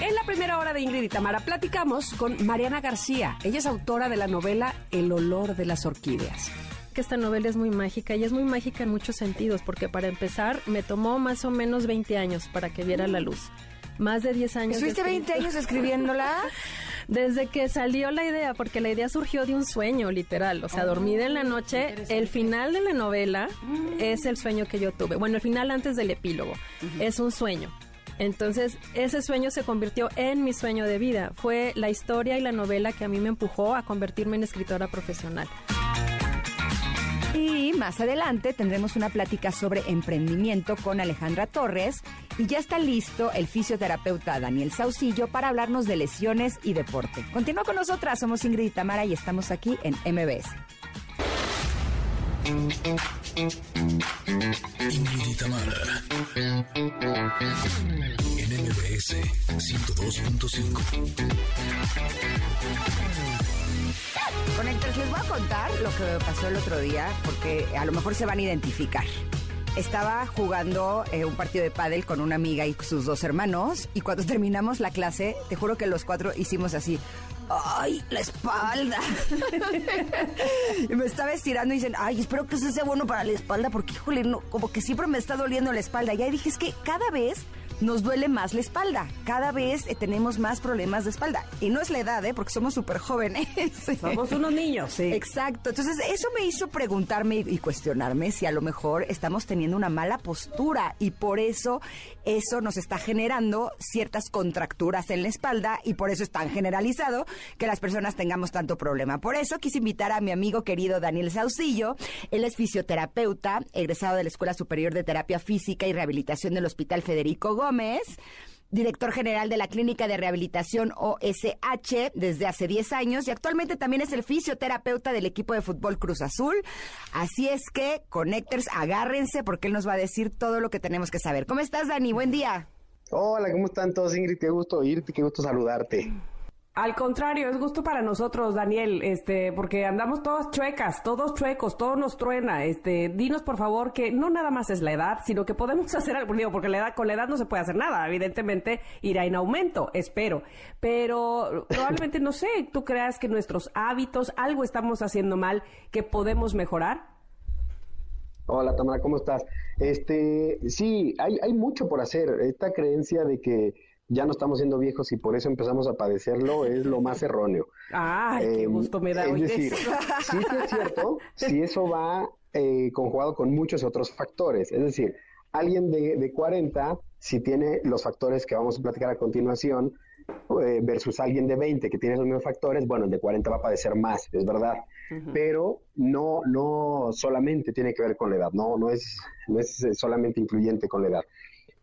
En la primera hora de Ingrid y Tamara platicamos con Mariana García. Ella es autora de la novela El olor de las orquídeas que esta novela es muy mágica y es muy mágica en muchos sentidos, porque para empezar me tomó más o menos 20 años para que viera la luz. Más de 10 años. ¿Estuviste 20 años escribiéndola? Desde que salió la idea, porque la idea surgió de un sueño, literal. O sea, dormida en la noche, el final de la novela es el sueño que yo tuve. Bueno, el final antes del epílogo. Es un sueño. Entonces, ese sueño se convirtió en mi sueño de vida. Fue la historia y la novela que a mí me empujó a convertirme en escritora profesional. Y más adelante tendremos una plática sobre emprendimiento con Alejandra Torres y ya está listo el fisioterapeuta Daniel Saucillo para hablarnos de lesiones y deporte. Continúa con nosotras, somos Ingrid y Tamara y estamos aquí en MBS. Ingrid y Tamara en MBS 102.5. Conectores, les voy a contar lo que pasó el otro día, porque a lo mejor se van a identificar. Estaba jugando eh, un partido de pádel con una amiga y sus dos hermanos, y cuando terminamos la clase, te juro que los cuatro hicimos así. ¡Ay, la espalda! me estaba estirando y dicen, ay, espero que eso sea bueno para la espalda, porque, híjole, no, como que siempre me está doliendo la espalda. Y ahí dije, es que cada vez nos duele más la espalda. Cada vez eh, tenemos más problemas de espalda. Y no es la edad, ¿eh? Porque somos súper jóvenes. Somos unos niños, sí. Exacto. Entonces, eso me hizo preguntarme y cuestionarme si a lo mejor estamos teniendo una mala postura y por eso eso nos está generando ciertas contracturas en la espalda y por eso es tan generalizado que las personas tengamos tanto problema. Por eso quise invitar a mi amigo querido Daniel Saucillo. Él es fisioterapeuta, egresado de la Escuela Superior de Terapia Física y Rehabilitación del Hospital Federico Gómez director general de la Clínica de Rehabilitación OSH desde hace 10 años y actualmente también es el fisioterapeuta del equipo de fútbol Cruz Azul. Así es que, Connectors, agárrense porque él nos va a decir todo lo que tenemos que saber. ¿Cómo estás, Dani? Buen día. Hola, ¿cómo están todos, Ingrid? Qué gusto oírte, qué gusto saludarte. Al contrario, es gusto para nosotros, Daniel, este, porque andamos todas chuecas, todos chuecos, todo nos truena. Este, dinos por favor que no nada más es la edad, sino que podemos hacer algo, digo, porque la edad, con la edad no se puede hacer nada, evidentemente irá en aumento, espero. Pero probablemente, no sé, tú creas que nuestros hábitos, algo estamos haciendo mal, que podemos mejorar. Hola Tamara, ¿cómo estás? Este, sí, hay, hay mucho por hacer. Esta creencia de que ya no estamos siendo viejos y por eso empezamos a padecerlo es lo más erróneo. ¡Ay, qué em, gusto me da! Es decir, sí es cierto, si eso va eh, conjugado con muchos otros factores. Es decir, alguien de, de 40, si tiene los factores que vamos a platicar a continuación, eh, versus alguien de 20 que tiene los mismos factores, bueno, el de 40 va a padecer más, es verdad. Pero no, no solamente tiene que ver con la edad, no, no, es, no es solamente influyente con la edad.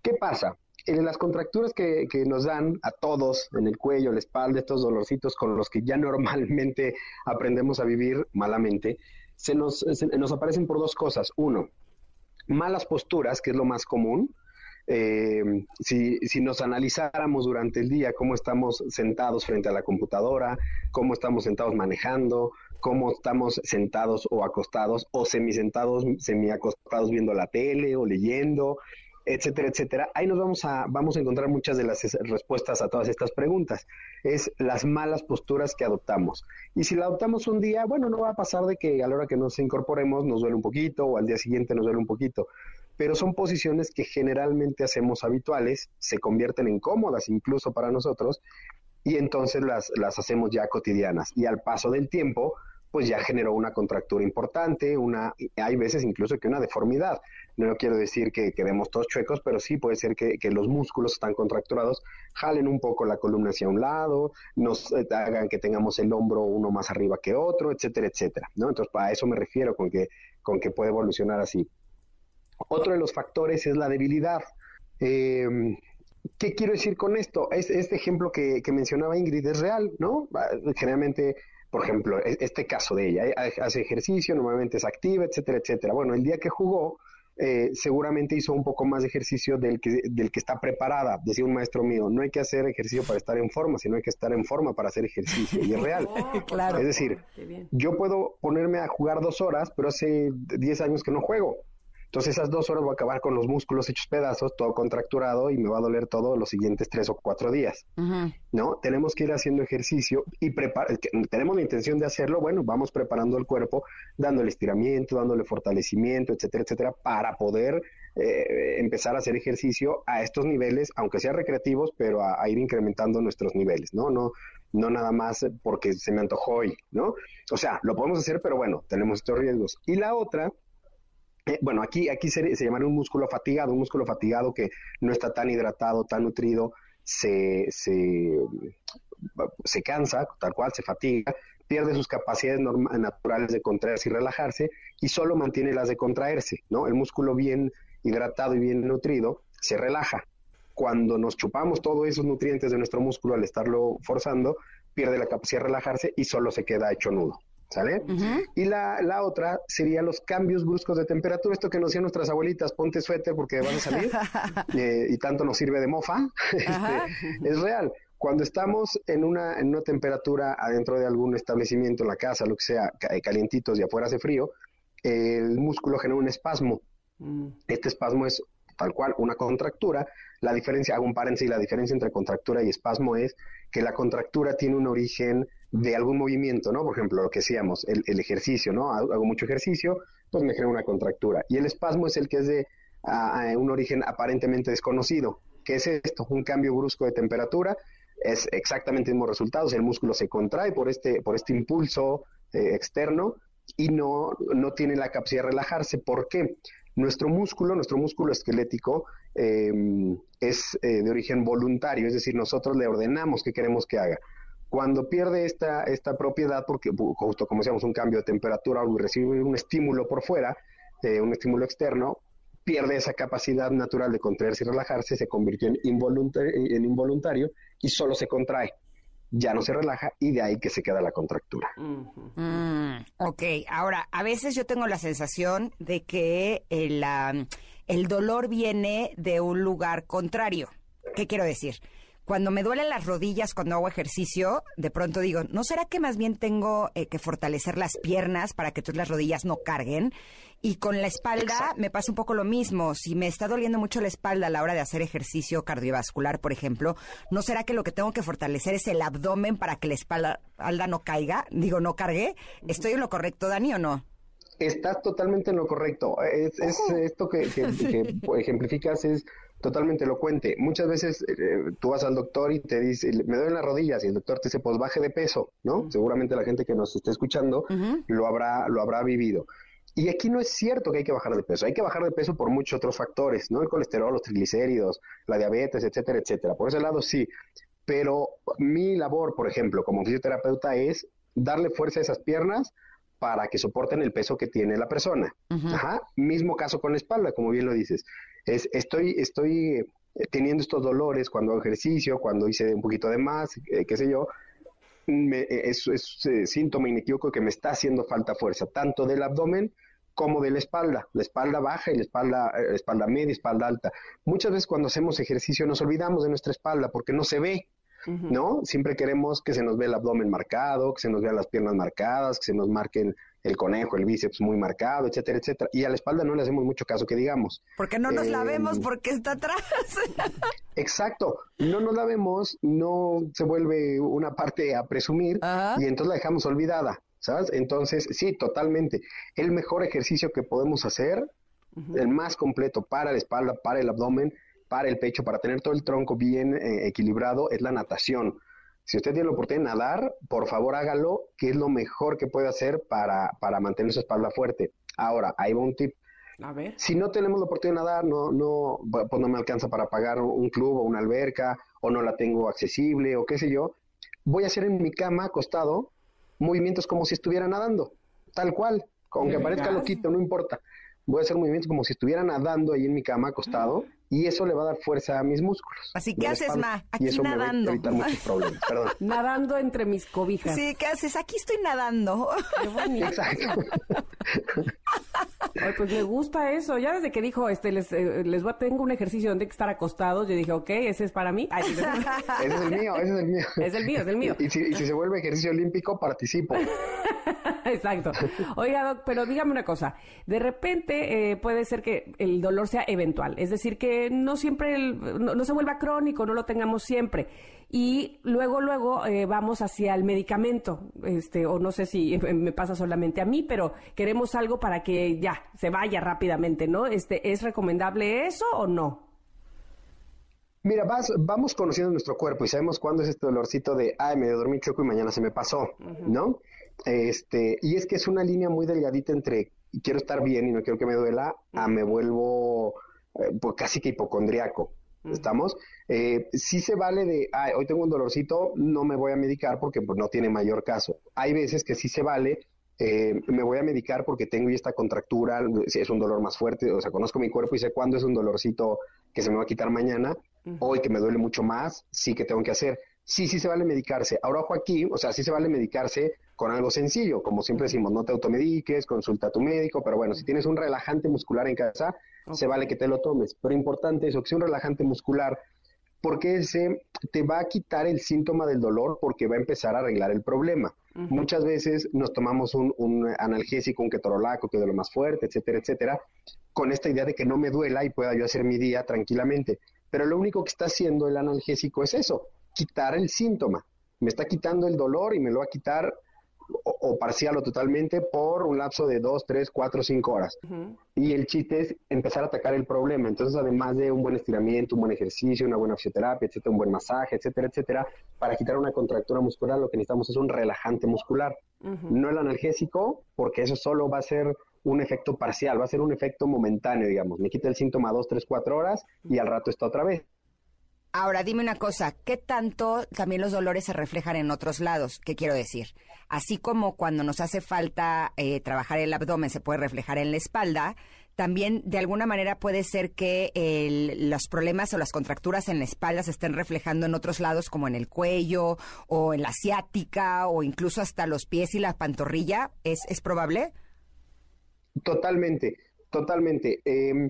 ¿Qué pasa? En las contracturas que, que, nos dan a todos en el cuello, la espalda, estos dolorcitos con los que ya normalmente aprendemos a vivir malamente, se nos, nos aparecen por dos cosas. Uno, malas posturas, que es lo más común. Eh, si, si nos analizáramos durante el día cómo estamos sentados frente a la computadora, cómo estamos sentados manejando, cómo estamos sentados o acostados o semisentados, semiacostados viendo la tele o leyendo, etcétera, etcétera. Ahí nos vamos a, vamos a encontrar muchas de las respuestas a todas estas preguntas. Es las malas posturas que adoptamos. Y si la adoptamos un día, bueno, no va a pasar de que a la hora que nos incorporemos nos duele un poquito o al día siguiente nos duele un poquito. pero son posiciones que generalmente hacemos habituales, se convierten en cómodas incluso para nosotros, y entonces las, las hacemos ya cotidianas. Y al paso del tiempo, pues ya generó una contractura importante, una, hay veces incluso que una deformidad. No quiero decir que quedemos todos chuecos, pero sí puede ser que, los músculos están contracturados, jalen un poco la columna hacia un lado, nos eh, hagan que tengamos el hombro uno más arriba que otro, etcétera, etcétera. ¿no? Entonces, a eso me refiero con que, con que puede evolucionar así. Otro de los factores es la debilidad. Em, ¿Qué quiero decir con esto? Es, este ejemplo que, que mencionaba Ingrid es real, ¿no? Ah, generalmente por ejemplo, e, este caso de ella, eh, hace ejercicio, normalmente es activa, etcétera, etcétera. Bueno, el día que jugó, eh, seguramente hizo un poco más de ejercicio del que, del que está preparada. Decía un maestro mío, no hay que hacer ejercicio para estar en forma, sino hay que estar en forma para hacer ejercicio. Y es real. Oh, claro. Es decir, yo puedo ponerme a jugar dos horas, pero hace 10 años que no juego. Entonces esas dos horas voy a acabar con los músculos hechos pedazos, todo contracturado y me va a doler todo los siguientes tres o cuatro días. ¿No? Tenemos que ir haciendo ejercicio y preparar, tenemos la intención de hacerlo, bueno, vamos preparando el cuerpo, dándole estiramiento, dándole fortalecimiento, etcétera, etcétera, para poder eh, empezar a hacer ejercicio a estos niveles, aunque sean recreativos, pero a, ir incrementando nuestros niveles, ¿no? No, no nada más porque se me antojó hoy, ¿no? O sea, lo podemos hacer, pero bueno, tenemos estos riesgos. Y la otra eh, bueno, aquí, aquí se, se, llamaría un músculo fatigado, un músculo fatigado que no está tan hidratado, tan nutrido, se, se, se cansa, tal cual, se fatiga, pierde sus capacidades naturales de contraerse y relajarse y solo mantiene las de contraerse, ¿no? El músculo bien hidratado y bien nutrido se relaja. Cuando nos chupamos todos esos nutrientes de nuestro músculo al estarlo forzando, pierde la capacidad de relajarse y solo se queda hecho nudo. ¿Sale? Y la, la, otra sería los cambios bruscos de temperatura, esto que nos decían nuestras abuelitas, ponte suéter porque van a salir eh, y tanto nos sirve de mofa, este, es real. Cuando estamos en una, en una temperatura adentro de algún establecimiento, en la casa, lo que sea, eh, calientitos y afuera hace frío, el músculo genera un espasmo. Mm. Este espasmo es tal cual una contractura. La diferencia, hago un paréntesis, la diferencia entre contractura y espasmo es que la contractura tiene un origen de algún movimiento, ¿no? Por ejemplo, lo que decíamos, el, ejercicio, ¿no? Hago mucho ejercicio, pues me genera una contractura. Y el espasmo es el que es de un origen aparentemente desconocido. ¿Qué es esto? Un cambio brusco de temperatura. Es exactamente el mismo resultado. el músculo se contrae por este, por este impulso eh, externo y no, no tiene la capacidad de relajarse. ¿Por qué? Nuestro músculo, nuestro músculo esquelético em, es eh, de origen voluntario, es decir, nosotros le ordenamos qué queremos que haga. Cuando pierde esta, esta propiedad, porque justo como decíamos, un cambio de temperatura o recibe un estímulo por fuera, eh, un estímulo externo, pierde esa capacidad natural de contraerse y relajarse, se convirtió en involuntario, en involuntario y solo se contrae. Ya no se relaja y de ahí que se queda la contractura. Mm, ok, ahora, a veces yo tengo la sensación de que el, el dolor viene de un lugar contrario. ¿Qué quiero decir? Cuando me duelen las rodillas cuando hago ejercicio, de pronto digo, ¿no será que más bien tengo eh, que fortalecer las piernas para que todas las rodillas no carguen? Y con la espalda me pasa un poco lo mismo. Si me está doliendo mucho la espalda a la hora de hacer ejercicio cardiovascular, por ejemplo, ¿no será que lo que tengo que fortalecer es el abdomen para que la espalda, no caiga? Digo, no cargue. ¿Estoy en lo correcto, Dani, o no? Estás totalmente en lo correcto. Es, esto que, que ejemplificas es totalmente elocuente. Muchas veces eh, tú vas al doctor y te dice, me duelen las rodillas y el doctor te dice, pues baje de peso, ¿no? Seguramente la gente que nos esté escuchando lo, habrá, lo habrá vivido. Y aquí no es cierto que hay que bajar de peso, hay que bajar de peso por muchos otros factores, ¿no? El colesterol, los triglicéridos, la diabetes, etcétera, etcétera. Por ese lado sí, pero mi labor, por ejemplo, como fisioterapeuta es darle fuerza a esas piernas para que soporten el peso que tiene la persona. Ajá. Mismo caso con la espalda, como bien lo dices es, estoy, estoy eh, teniendo estos dolores cuando hago ejercicio, cuando hice un poquito de más, eh, qué sé yo, me, eh, es, síntoma inequívoco que me está haciendo falta fuerza, tanto del abdomen como de la espalda, la espalda baja y la espalda, espalda media, espalda alta. Muchas veces cuando hacemos ejercicio nos olvidamos de nuestra espalda porque no se ve, ¿no? Siempre queremos que se nos vea el abdomen marcado, que se nos vean las piernas marcadas, que se nos marquen el conejo, el bíceps muy marcado, etcétera, etcétera. Y a la espalda no le hacemos mucho caso que digamos. Porque no nos la vemos em, porque está atrás. exacto, no nos la vemos, no se vuelve una parte a presumir y entonces la dejamos olvidada, ¿sabes? Entonces, sí, totalmente. El mejor ejercicio que podemos hacer el más completo para la espalda, para el abdomen, para el pecho, para tener todo el tronco bien eh, equilibrado, es la natación. Si usted tiene la oportunidad de nadar, por favor hágalo, que es lo mejor que puede hacer para, para mantener su espalda fuerte. Ahora, ahí va un tip. A ver. Si no tenemos la oportunidad de nadar, no, no, pues no me alcanza para pagar un club o una alberca, o no la tengo accesible, o qué sé yo, voy a hacer en mi cama acostado movimientos como si estuviera nadando, tal cual, aunque parezca loquito, no importa. Voy a hacer movimientos como si estuviera nadando ahí en mi cama acostado y eso le va a dar fuerza a mis músculos. Así que haces, Ma, aquí y eso nadando. Me va a evitar muchos problemas, perdón. Nadando entre mis cobijas. Sí, ¿qué haces? Aquí estoy nadando. Qué bonito. Exacto. Ay, pues me gusta eso. Ya desde que dijo, este, les, eh, les voy a, tengo un ejercicio donde hay que estar acostados, yo dije, ok, ese es para mí. Ay, sí, ese es el mío, ese es el mío. Es el mío, es el mío. Y, si, y si se vuelve ejercicio olímpico, participo. Exacto. Oiga, Doc, pero dígame una cosa. De repente eh, puede ser que el dolor sea eventual, es decir, que no siempre, el- no, no se vuelva crónico, no lo tengamos siempre. Y luego, luego eh, vamos hacia el medicamento, este, o no sé si me pasa solamente a mí, pero queremos algo para que ya se vaya rápidamente, ¿no? Este, ¿es recomendable eso o no? Mira, vas, vamos conociendo nuestro cuerpo y sabemos cuándo es este dolorcito de, ay, me dormí choco y mañana se me pasó, ¿no? Este, y es que es una línea muy delgadita entre quiero estar bien y no quiero que me duela, a me vuelvo eh, pues casi que hipocondriaco. ¿Estamos? Eh, sí se vale de, ay, hoy tengo un dolorcito, no me voy a medicar porque pues, no tiene mayor caso. Hay veces que sí se vale, eh, me voy a medicar porque tengo esta contractura, si es un dolor más fuerte, o sea, conozco mi cuerpo y sé cuándo es un dolorcito que se me va a quitar mañana, hoy que me duele mucho más, sí que tengo que hacer. Sí, sí se vale medicarse. Ahora, ojo aquí, o sea, sí se vale medicarse con algo sencillo, como siempre decimos, no te automediques, consulta a tu médico, pero bueno, si tienes un relajante muscular en casa, se vale que te lo tomes. Pero importante eso, que sea un relajante muscular, porque ese te va a quitar el síntoma del dolor porque va a empezar a arreglar el problema. Muchas veces nos tomamos un, un analgésico, un ketorolaco, que es de lo más fuerte, etcétera, etcétera, con esta idea de que no me duela y pueda yo hacer mi día tranquilamente. Pero lo único que está haciendo el analgésico es eso, quitar el síntoma. Me está quitando el dolor y me lo va a quitar o, o parcial o totalmente por un lapso de dos, tres, cuatro, cinco horas. Y el chiste es empezar a atacar el problema. Entonces, además de un buen estiramiento, un buen ejercicio, una buena fisioterapia, etcétera, un buen masaje, etcétera, etcétera, para quitar una contractura muscular, lo que necesitamos es un relajante muscular. No el analgésico, porque eso solo va a ser un efecto parcial, va a ser un efecto momentáneo, digamos. Me quita el síntoma dos, tres, cuatro horas y al rato está otra vez. Ahora, dime una cosa, ¿qué tanto también los dolores se reflejan en otros lados? ¿Qué quiero decir? Así como cuando nos hace falta eh, trabajar el abdomen se puede reflejar en la espalda, también de alguna manera puede ser que el- los problemas o las contracturas en la espalda se estén reflejando en otros lados como en el cuello o en la ciática o incluso hasta los pies y la pantorrilla. ¿Es, es probable? Totalmente, totalmente. Eh,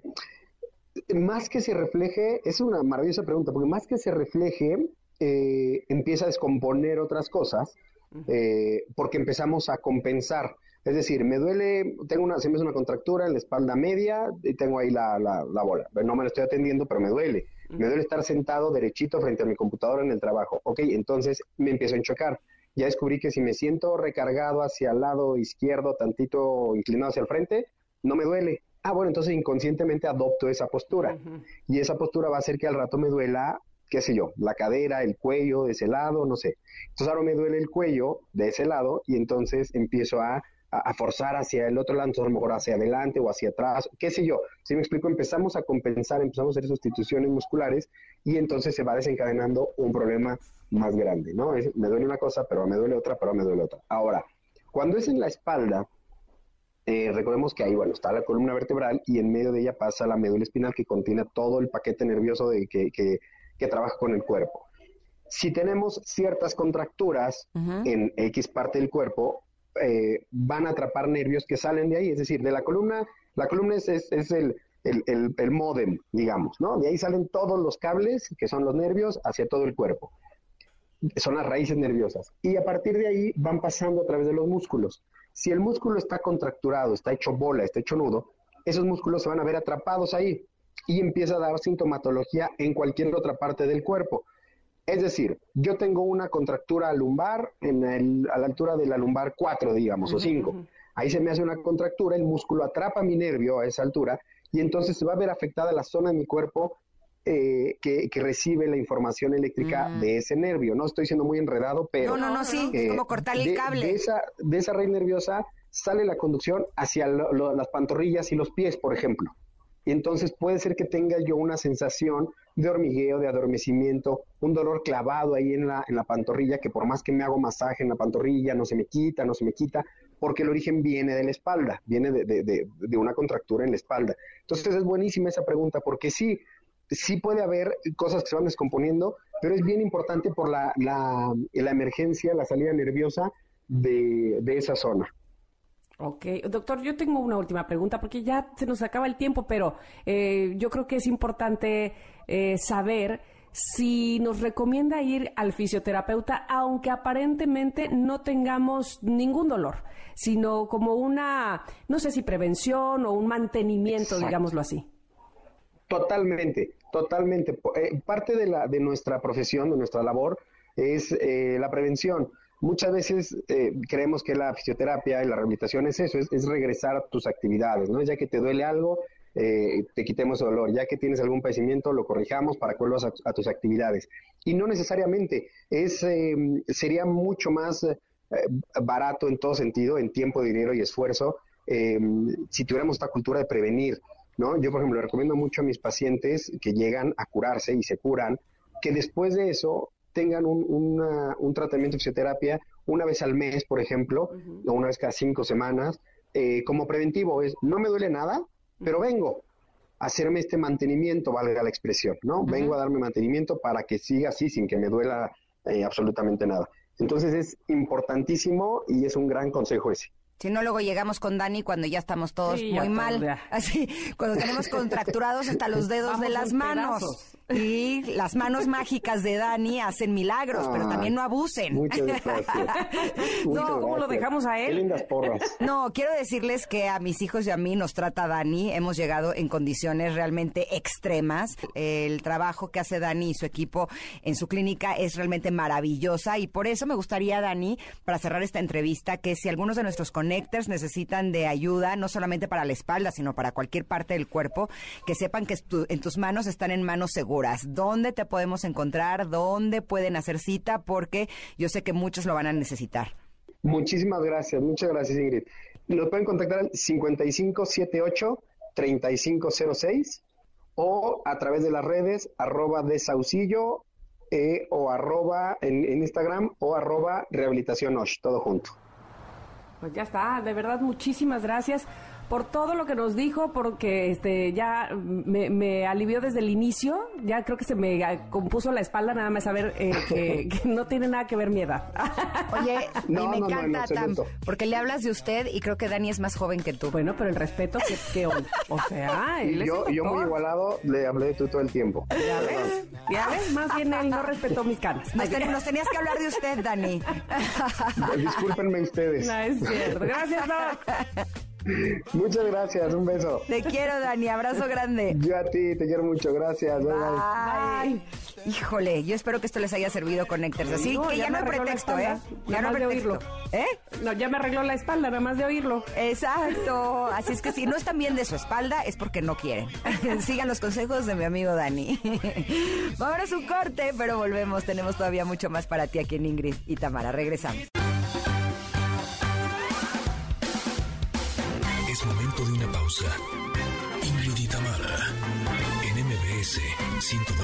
más que se refleje, es una maravillosa pregunta, porque más que se refleje, eh, empieza a descomponer otras cosas, eh, porque empezamos a compensar. Es decir, me duele, tengo una, se me hace una contractura en la espalda media y tengo ahí la, la, la bola. No me la estoy atendiendo, pero me duele. Me duele estar sentado derechito frente a mi computadora en el trabajo. Ok, entonces me empiezo a enchocar. Ya descubrí que si me siento recargado hacia el lado izquierdo, tantito inclinado hacia el frente, no me duele. Ah, bueno, entonces inconscientemente adopto esa postura. Y esa postura va a hacer que al rato me duela, qué sé yo, la cadera, el cuello de ese lado, no sé. Entonces ahora me duele el cuello de ese lado y entonces empiezo a, a- a forzar hacia el otro lado, entonces a lo mejor hacia adelante o hacia atrás, qué sé yo. Si me explico, empezamos a compensar, empezamos a hacer sustituciones musculares y entonces se va desencadenando un problema más grande, ¿no? Es, me duele una cosa, pero me duele otra, pero me duele otra. Ahora, cuando es en la espalda, eh, recordemos que ahí, bueno, está la columna vertebral y en medio de ella pasa la médula espinal que contiene todo el paquete nervioso de, que, que, que trabaja con el cuerpo. Si tenemos ciertas contracturas en X parte del cuerpo, eh, van a atrapar nervios que salen de ahí, es decir, de la columna, la columna es, es, es el, el, el, el módem, digamos, ¿no? De ahí salen todos los cables, que son los nervios, hacia todo el cuerpo son las raíces nerviosas. Y a partir de ahí van pasando a través de los músculos. Si el músculo está contracturado, está hecho bola, está hecho nudo, esos músculos se van a ver atrapados ahí y empieza a dar sintomatología en cualquier otra parte del cuerpo. Es decir, yo tengo una contractura lumbar en el- a la altura de la lumbar 4, digamos, o 5. Ahí se me hace una contractura, el músculo atrapa mi nervio a esa altura y entonces se va a ver afectada la zona de mi cuerpo eh, que, recibe la información eléctrica mm. de ese nervio. No estoy siendo muy enredado, pero... No, no, no, sí, eh, como cortar el cable. De esa, de esa red nerviosa sale la conducción hacia las pantorrillas y los pies, por ejemplo. Y entonces puede ser que tenga yo una sensación de hormigueo, de adormecimiento, un dolor clavado ahí en la, en la pantorrilla, que por más que me hago masaje en la pantorrilla, no se me quita, no se me quita, porque el origen viene de la espalda, viene de, de, de, una contractura en la espalda. Entonces es buenísima esa pregunta, porque sí, sí puede haber cosas que se van descomponiendo, pero es bien importante por la, la, la emergencia, la salida nerviosa de, de esa zona. Ok, doctor, yo tengo una última pregunta porque ya se nos acaba el tiempo, pero eh, yo creo que es importante eh, saber si nos recomienda ir al fisioterapeuta, aunque aparentemente no tengamos ningún dolor, sino como una, no sé si prevención o un mantenimiento, digámoslo así. Totalmente, totalmente. Eh, parte de, la, de nuestra profesión, de nuestra labor, es la prevención. Muchas veces eh, creemos que la fisioterapia y la rehabilitación es eso, es, regresar a tus actividades, ¿no? Ya que te duele algo, eh, te quitemos el dolor, ya que tienes algún padecimiento, lo corrijamos para que vuelvas a, tus actividades. Y no necesariamente, es, eh, sería mucho más barato en todo sentido, en tiempo, dinero y esfuerzo, si tuviéramos esta cultura de prevenir, ¿no? Yo, por ejemplo, le recomiendo mucho a mis pacientes que llegan a curarse y se curan, que después de eso tengan un, un tratamiento de fisioterapia una vez al mes, por ejemplo, o una vez cada cinco semanas, eh, como preventivo. Es, no me duele nada, pero vengo a hacerme este mantenimiento, valga la expresión, ¿no? Vengo a darme mantenimiento para que siga así sin que me duela eh, absolutamente nada. Entonces es importantísimo y es un gran consejo ese. Si no, luego llegamos con Dani cuando ya estamos todos muy mal. Así, cuando tenemos contracturados hasta los dedos de las manos. Y las manos mágicas de Dani hacen milagros, pero también no abusen. Muchas gracias. no, ¿cómo lo dejamos a él? Qué lindas porras. No, quiero decirles que a mis hijos y a mí nos trata Dani. Hemos llegado en condiciones realmente extremas. El trabajo que hace Dani y su equipo en su clínica es realmente maravillosa y por eso me gustaría, Dani, para cerrar esta entrevista, que si algunos de nuestros connectors necesitan de ayuda, no solamente para la espalda, sino para cualquier parte del cuerpo, que sepan que en tus manos están en manos seguras. ¿Dónde te podemos encontrar? ¿Dónde pueden hacer cita? Porque yo sé que muchos lo van a necesitar. Muchísimas gracias, muchas gracias Ingrid. Nos pueden contactar al 5578-3506 o a través de las redes arroba de saucillo eh, o arroba en, en, Instagram o arroba rehabilitación OSH, todo junto. Pues ya está, de verdad muchísimas gracias por todo lo que nos dijo, porque este ya me, alivió desde el inicio. Ya creo que se me compuso la espalda nada más saber eh, que, no tiene nada que ver mi edad. Oye, y me encanta, Tam, porque le hablas de usted y creo que Dani es más joven que tú. Bueno, pero el respeto que, que o sea, él yo, yo muy igualado le hablé de tú todo el tiempo. ¿Ya ves? ¿Ya ves? Más bien él no respetó mis canas. Nos, tenías que hablar de usted, Dani. Discúlpenme ustedes. No, es cierto. Gracias, Doc. Muchas gracias, un beso. Te quiero, Dani, abrazo grande. Yo a ti, te quiero mucho, gracias. Bye. Híjole, yo espero que esto les haya servido, Connectors. Así que ya, no hay pretexto, ¿eh? Ya no hay pretexto. ¿Eh? No, ya me arregló la espalda, nada más de oírlo. Exacto. Así es que si no están bien de su espalda, es porque no quieren. Sigan los consejos de mi amigo Dani. Vamos a su corte, pero volvemos. Tenemos todavía mucho más para ti aquí en Ingrid y Tamara. Regresamos.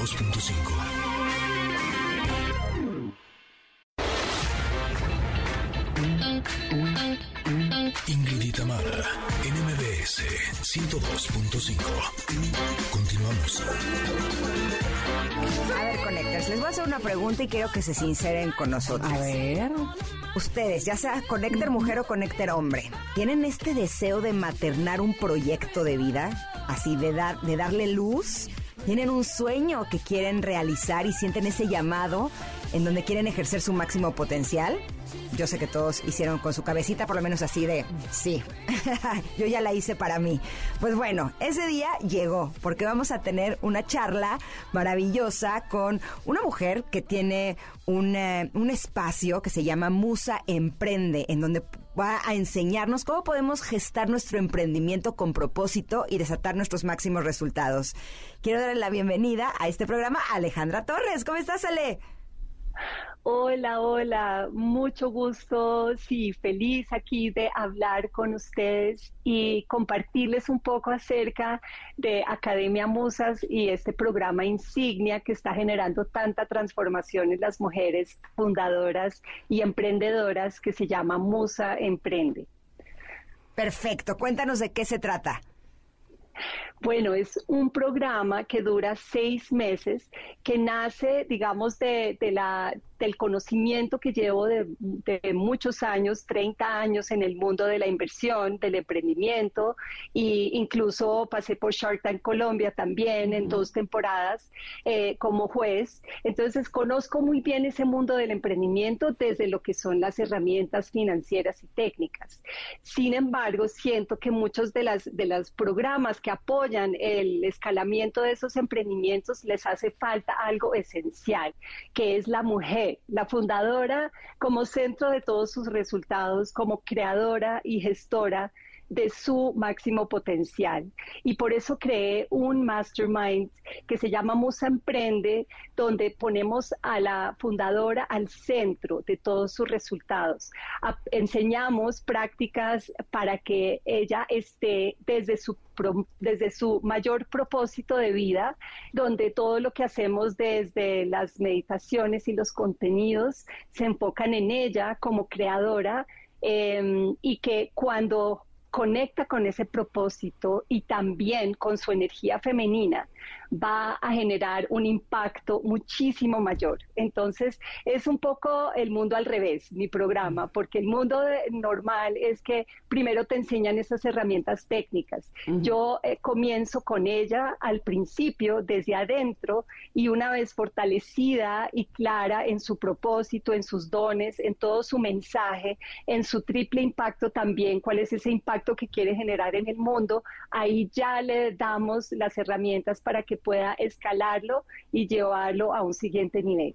102.5. Ingrid y en MBS 102.5. Continuamos. A ver, Conectors, les voy a hacer una pregunta y quiero que se sinceren con nosotros. A ver. Ustedes, ya sea Conecter mujer o Conecter hombre, ¿tienen este deseo de maternar un proyecto de vida? Así, de, dar, de darle luz. ¿Tienen un sueño que quieren realizar y sienten ese llamado en donde quieren ejercer su máximo potencial? Yo sé que todos hicieron con su cabecita, por lo menos así de, sí, yo ya la hice para mí. Pues bueno, ese día llegó, porque vamos a tener una charla maravillosa con una mujer que tiene un, eh, un espacio que se llama Musa Emprende, en donde va a enseñarnos cómo podemos gestar nuestro emprendimiento con propósito y desatar nuestros máximos resultados. Quiero darle la bienvenida a este programa a Alejandra Torres. ¿Cómo estás, Ale? Hola, hola, mucho gusto, sí, feliz aquí de hablar con ustedes y compartirles un poco acerca de Academia Musas y este programa insignia que está generando tanta transformación en las mujeres fundadoras y emprendedoras que se llama Musa Emprende. Perfecto, cuéntanos de qué se trata. Bueno, es un programa que dura seis meses, que nace, digamos, de, la, del conocimiento que llevo de, muchos años, 30 años en el mundo de la inversión, del emprendimiento, e incluso pasé por Shark Tank Colombia también en dos temporadas eh, como juez. Entonces, conozco muy bien ese mundo del emprendimiento desde lo que son las herramientas financieras y técnicas. Sin embargo, siento que muchos de, las, de los programas que apoyan el escalamiento de esos emprendimientos, les hace falta algo esencial, que es la mujer, la fundadora como centro de todos sus resultados, como creadora y gestora de su máximo potencial. Y por eso creé un mastermind que se llama Musa Emprende, donde ponemos a la fundadora al centro de todos sus resultados. enseñamos prácticas para que ella esté desde su desde su mayor propósito de vida, donde todo lo que hacemos desde las meditaciones y los contenidos se enfocan en ella como creadora em, y que cuando conecta con ese propósito y también con su energía femenina, va a generar un impacto muchísimo mayor. Entonces, es un poco el mundo al revés, mi programa, porque el mundo normal es que primero te enseñan esas herramientas técnicas. Yo eh, comienzo con ella al principio, desde adentro, y una vez fortalecida y clara en su propósito, en sus dones, en todo su mensaje, en su triple impacto también, cuál es ese impacto que quiere generar en el mundo, ahí ya le damos las herramientas para que pueda escalarlo y llevarlo a un siguiente nivel.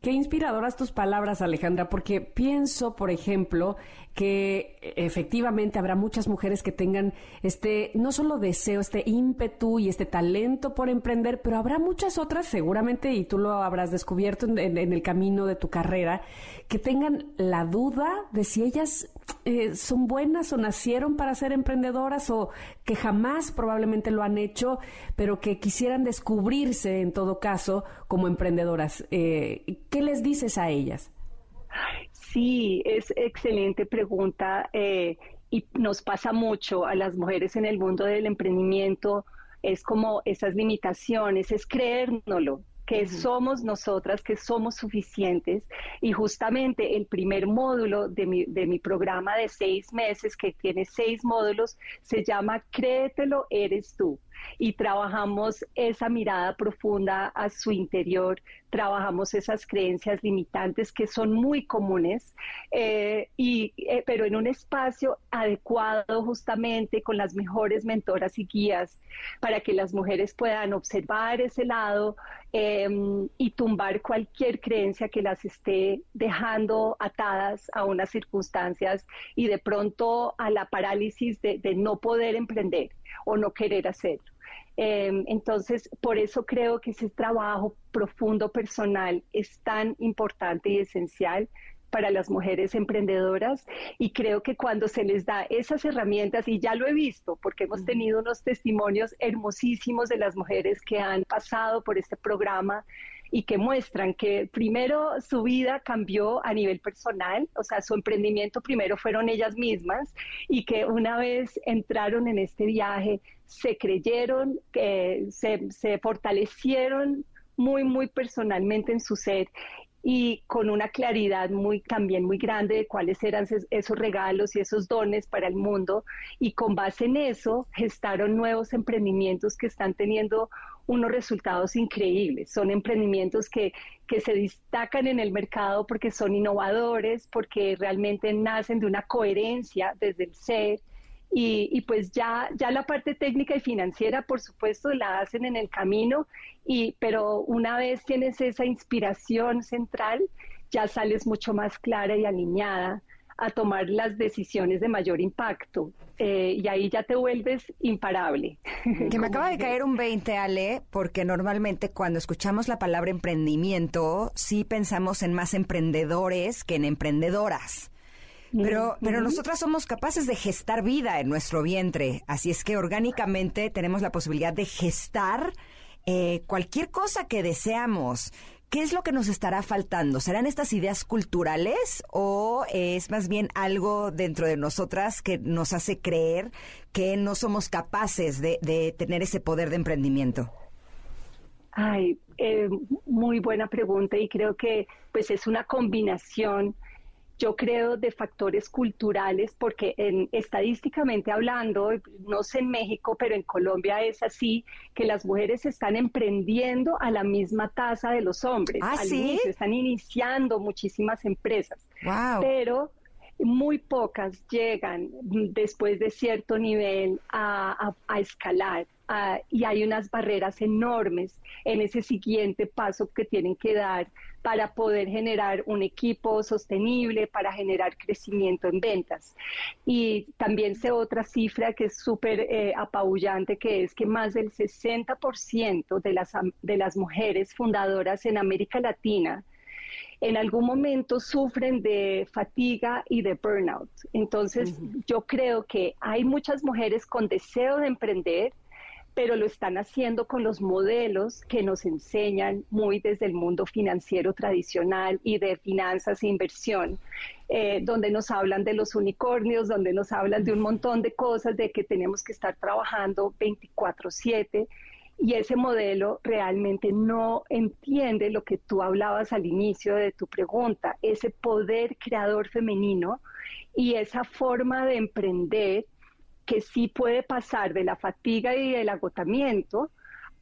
Qué inspiradoras tus palabras, Alejandra, porque pienso, por ejemplo, que efectivamente habrá muchas mujeres que tengan este, no solo deseo, este ímpetu y este talento por emprender, pero habrá muchas otras, seguramente, y tú lo habrás descubierto en, el camino de tu carrera, que tengan la duda de si ellas eh, son buenas o nacieron para ser emprendedoras o que jamás probablemente lo han hecho, pero que quisieran descubrirse en todo caso como emprendedoras. Eh, ¿Qué les dices a ellas? Sí, es excelente pregunta eh, y nos pasa mucho a las mujeres en el mundo del emprendimiento. Es como esas limitaciones, es creérnoslo, que somos nosotras, que somos suficientes. Y justamente el primer módulo de mi, de mi programa de seis meses, que tiene seis módulos, se llama Créetelo, eres tú y trabajamos esa mirada profunda a su interior, trabajamos esas creencias limitantes que son muy comunes, eh, eh, pero en un espacio adecuado justamente con las mejores mentoras y guías para que las mujeres puedan observar ese lado em, y tumbar cualquier creencia que las esté dejando atadas a unas circunstancias y de pronto a la parálisis de no poder emprender o no querer hacerlo. Em, entonces, por eso creo que ese trabajo profundo personal es tan importante y esencial para las mujeres emprendedoras. Y creo que cuando se les da esas herramientas, y ya lo he visto, porque hemos tenido unos testimonios hermosísimos de las mujeres que han pasado por este programa, y que muestran que primero su vida cambió a nivel personal, o sea, su emprendimiento primero fueron ellas mismas y que una vez entraron en este viaje se creyeron, que se, se fortalecieron muy, muy personalmente en su ser y con una claridad muy también muy grande de cuáles eran esos regalos y esos dones para el mundo. Y con base en eso gestaron nuevos emprendimientos que están teniendo unos resultados increíbles. Son emprendimientos que, que se destacan en el mercado porque son innovadores, porque realmente nacen de una coherencia desde el ser y, pues ya, ya la parte técnica y financiera, por supuesto, la hacen en el camino, y, pero una vez tienes esa inspiración central, ya sales mucho más clara y alineada a tomar las decisiones de mayor impacto. Eh, y ahí ya te vuelves imparable. Que me acaba de caer un 20, Ale, porque normalmente cuando escuchamos la palabra emprendimiento, sí pensamos en más emprendedores que en emprendedoras. Pero, pero nosotras somos capaces de gestar vida en nuestro vientre, así es que orgánicamente tenemos la posibilidad de gestar eh, cualquier cosa que deseamos. ¿Qué es lo que nos estará faltando? ¿Serán estas ideas culturales o es más bien algo dentro de nosotras que nos hace creer que no somos capaces de, tener ese poder de emprendimiento? Ay, eh, muy buena pregunta y creo que pues es una combinación yo creo, de factores culturales, porque en, estadísticamente hablando, no sé en México, pero en Colombia es así, que las mujeres están emprendiendo a la misma tasa de los hombres. ¿Ah, sí? están iniciando muchísimas empresas. Pero muy pocas llegan después de cierto nivel a, escalar. y hay unas barreras enormes en ese siguiente paso que tienen que dar para poder generar un equipo sostenible, para generar crecimiento en ventas. Y también sé otra cifra que es súper eh, apabullante, que es que más del 60% de las, de las mujeres fundadoras en América Latina en algún momento sufren de fatiga y de burnout. Entonces, yo creo que hay muchas mujeres con deseo de emprender, pero lo están haciendo con los modelos que nos enseñan muy desde el mundo financiero tradicional y de finanzas e inversión, eh, donde nos hablan de los unicornios, donde nos hablan de un montón de cosas, de que tenemos que estar trabajando 24/7 y ese modelo realmente no entiende lo que tú hablabas al inicio de tu pregunta, ese poder creador femenino y esa forma de emprender que sí puede pasar de la fatiga y del agotamiento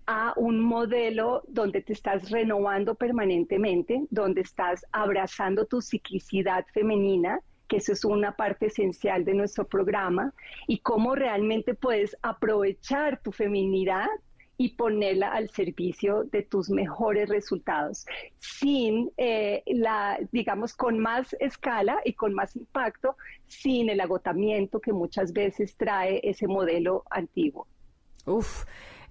a un modelo donde te estás renovando permanentemente, donde estás abrazando tu ciclicidad femenina, que eso es una parte esencial de nuestro programa, y cómo realmente puedes aprovechar tu feminidad y ponerla al servicio de tus mejores resultados, sin eh, la, digamos, con más escala y con más impacto, sin el agotamiento que muchas veces trae ese modelo antiguo. Uf,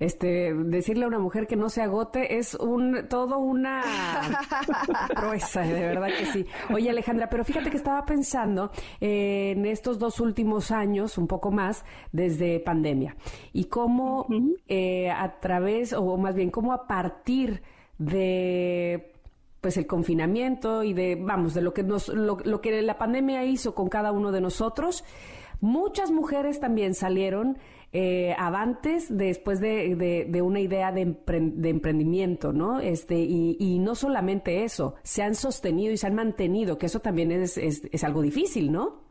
este, decirle a una mujer que no se agote es un todo una proeza, de verdad que sí. Oye, Alejandra, pero fíjate que estaba pensando en estos dos últimos años, un poco más, desde pandemia, y cómo eh, a través, o más bien, cómo a partir de pues el confinamiento y de, vamos, de lo que nos, lo, lo que la pandemia hizo con cada uno de nosotros, muchas mujeres también salieron eh, avantes después de, de, una idea de, emprendimiento, ¿no? Este, y, y, no solamente eso, se han sostenido y se han mantenido, que eso también es, es, algo difícil, ¿no?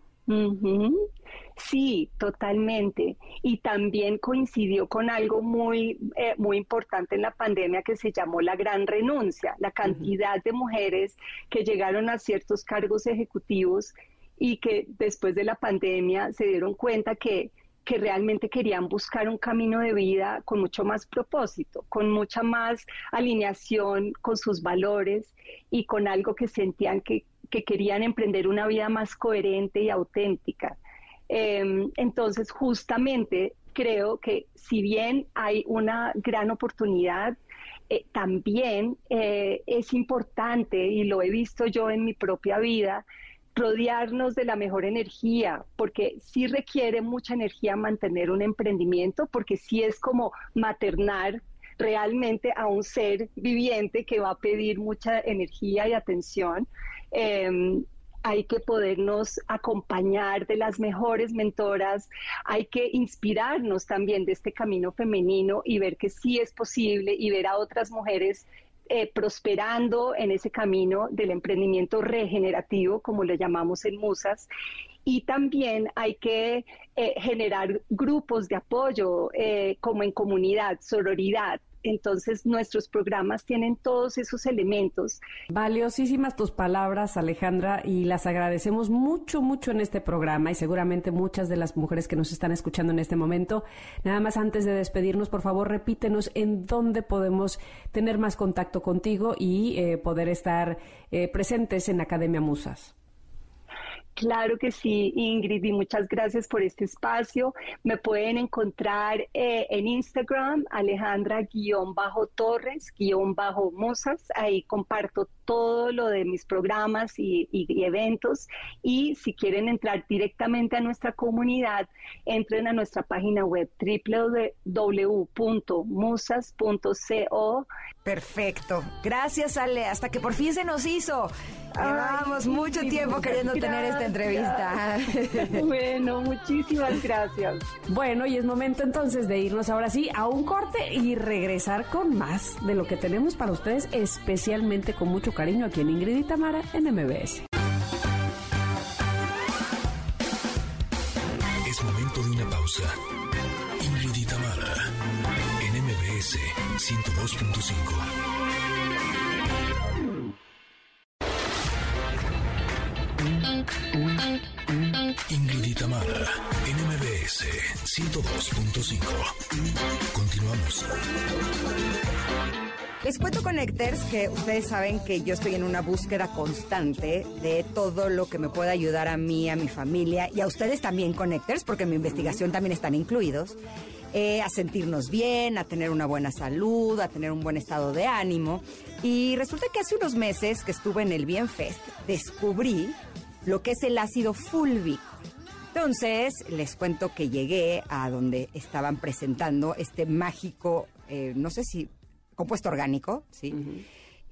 Sí, totalmente. Y también coincidió con algo muy, eh, muy importante en la pandemia que se llamó la gran renuncia, la cantidad de mujeres que llegaron a ciertos cargos ejecutivos y que después de la pandemia se dieron cuenta que que realmente querían buscar un camino de vida con mucho más propósito, con mucha más alineación con sus valores y con algo que sentían que, querían emprender una vida más coherente y auténtica. Em, entonces, justamente creo que si bien hay una gran oportunidad, eh, también eh, es importante, y lo he visto yo en mi propia vida, rodearnos de la mejor energía, porque sí requiere mucha energía mantener un emprendimiento, porque sí es como maternar realmente a un ser viviente que va a pedir mucha energía y atención. Em, hay que podernos acompañar de las mejores mentoras, hay que inspirarnos también de este camino femenino y ver que sí es posible y ver a otras mujeres eh, prosperando en ese camino del emprendimiento regenerativo, como le llamamos en Musas. Y también hay que eh, generar grupos de apoyo, eh, como en comunidad, sororidad, entonces, nuestros programas tienen todos esos elementos. Valiosísimas tus palabras, Alejandra, y las agradecemos mucho, mucho en este programa y seguramente muchas de las mujeres que nos están escuchando en este momento. Nada más antes de despedirnos, por favor, repítenos en dónde podemos tener más contacto contigo y eh, poder estar eh, presentes en Academia Musas. Claro que sí, Ingrid, y muchas gracias por este espacio. Me pueden encontrar eh, en Instagram, Alejandra-Torres-Mozas. Ahí comparto todo lo de mis programas y, eventos. Y si quieren entrar directamente a nuestra comunidad, entren a nuestra página web www.musas.co. Perfecto. Gracias, Ale. Hasta que por fin se nos hizo. Llevábamos mucho tiempo queriendo tener esta entrevista. Bueno, muchísimas gracias. Bueno, y es momento entonces de irnos ahora sí a un corte y regresar con más de lo que tenemos para ustedes, especialmente con mucho cariño aquí en Ingrid y Tamara en MBS. Es momento de una pausa. 102.5. Ingrid y Tamara, NMBS 102.5. Continuamos. Les cuento, Connectors, que ustedes saben que yo estoy en una búsqueda constante de todo lo que me pueda ayudar a mí, a mi familia y a ustedes también, Connectors, porque en mi investigación también están incluidos, eh, a sentirnos bien, a tener una buena salud, a tener un buen estado de ánimo. Y resulta que hace unos meses que estuve en el Bienfest, descubrí lo que es el ácido fúlvico. Entonces, les cuento que llegué a donde estaban presentando este mágico, eh, no sé si compuesto orgánico, ¿sí?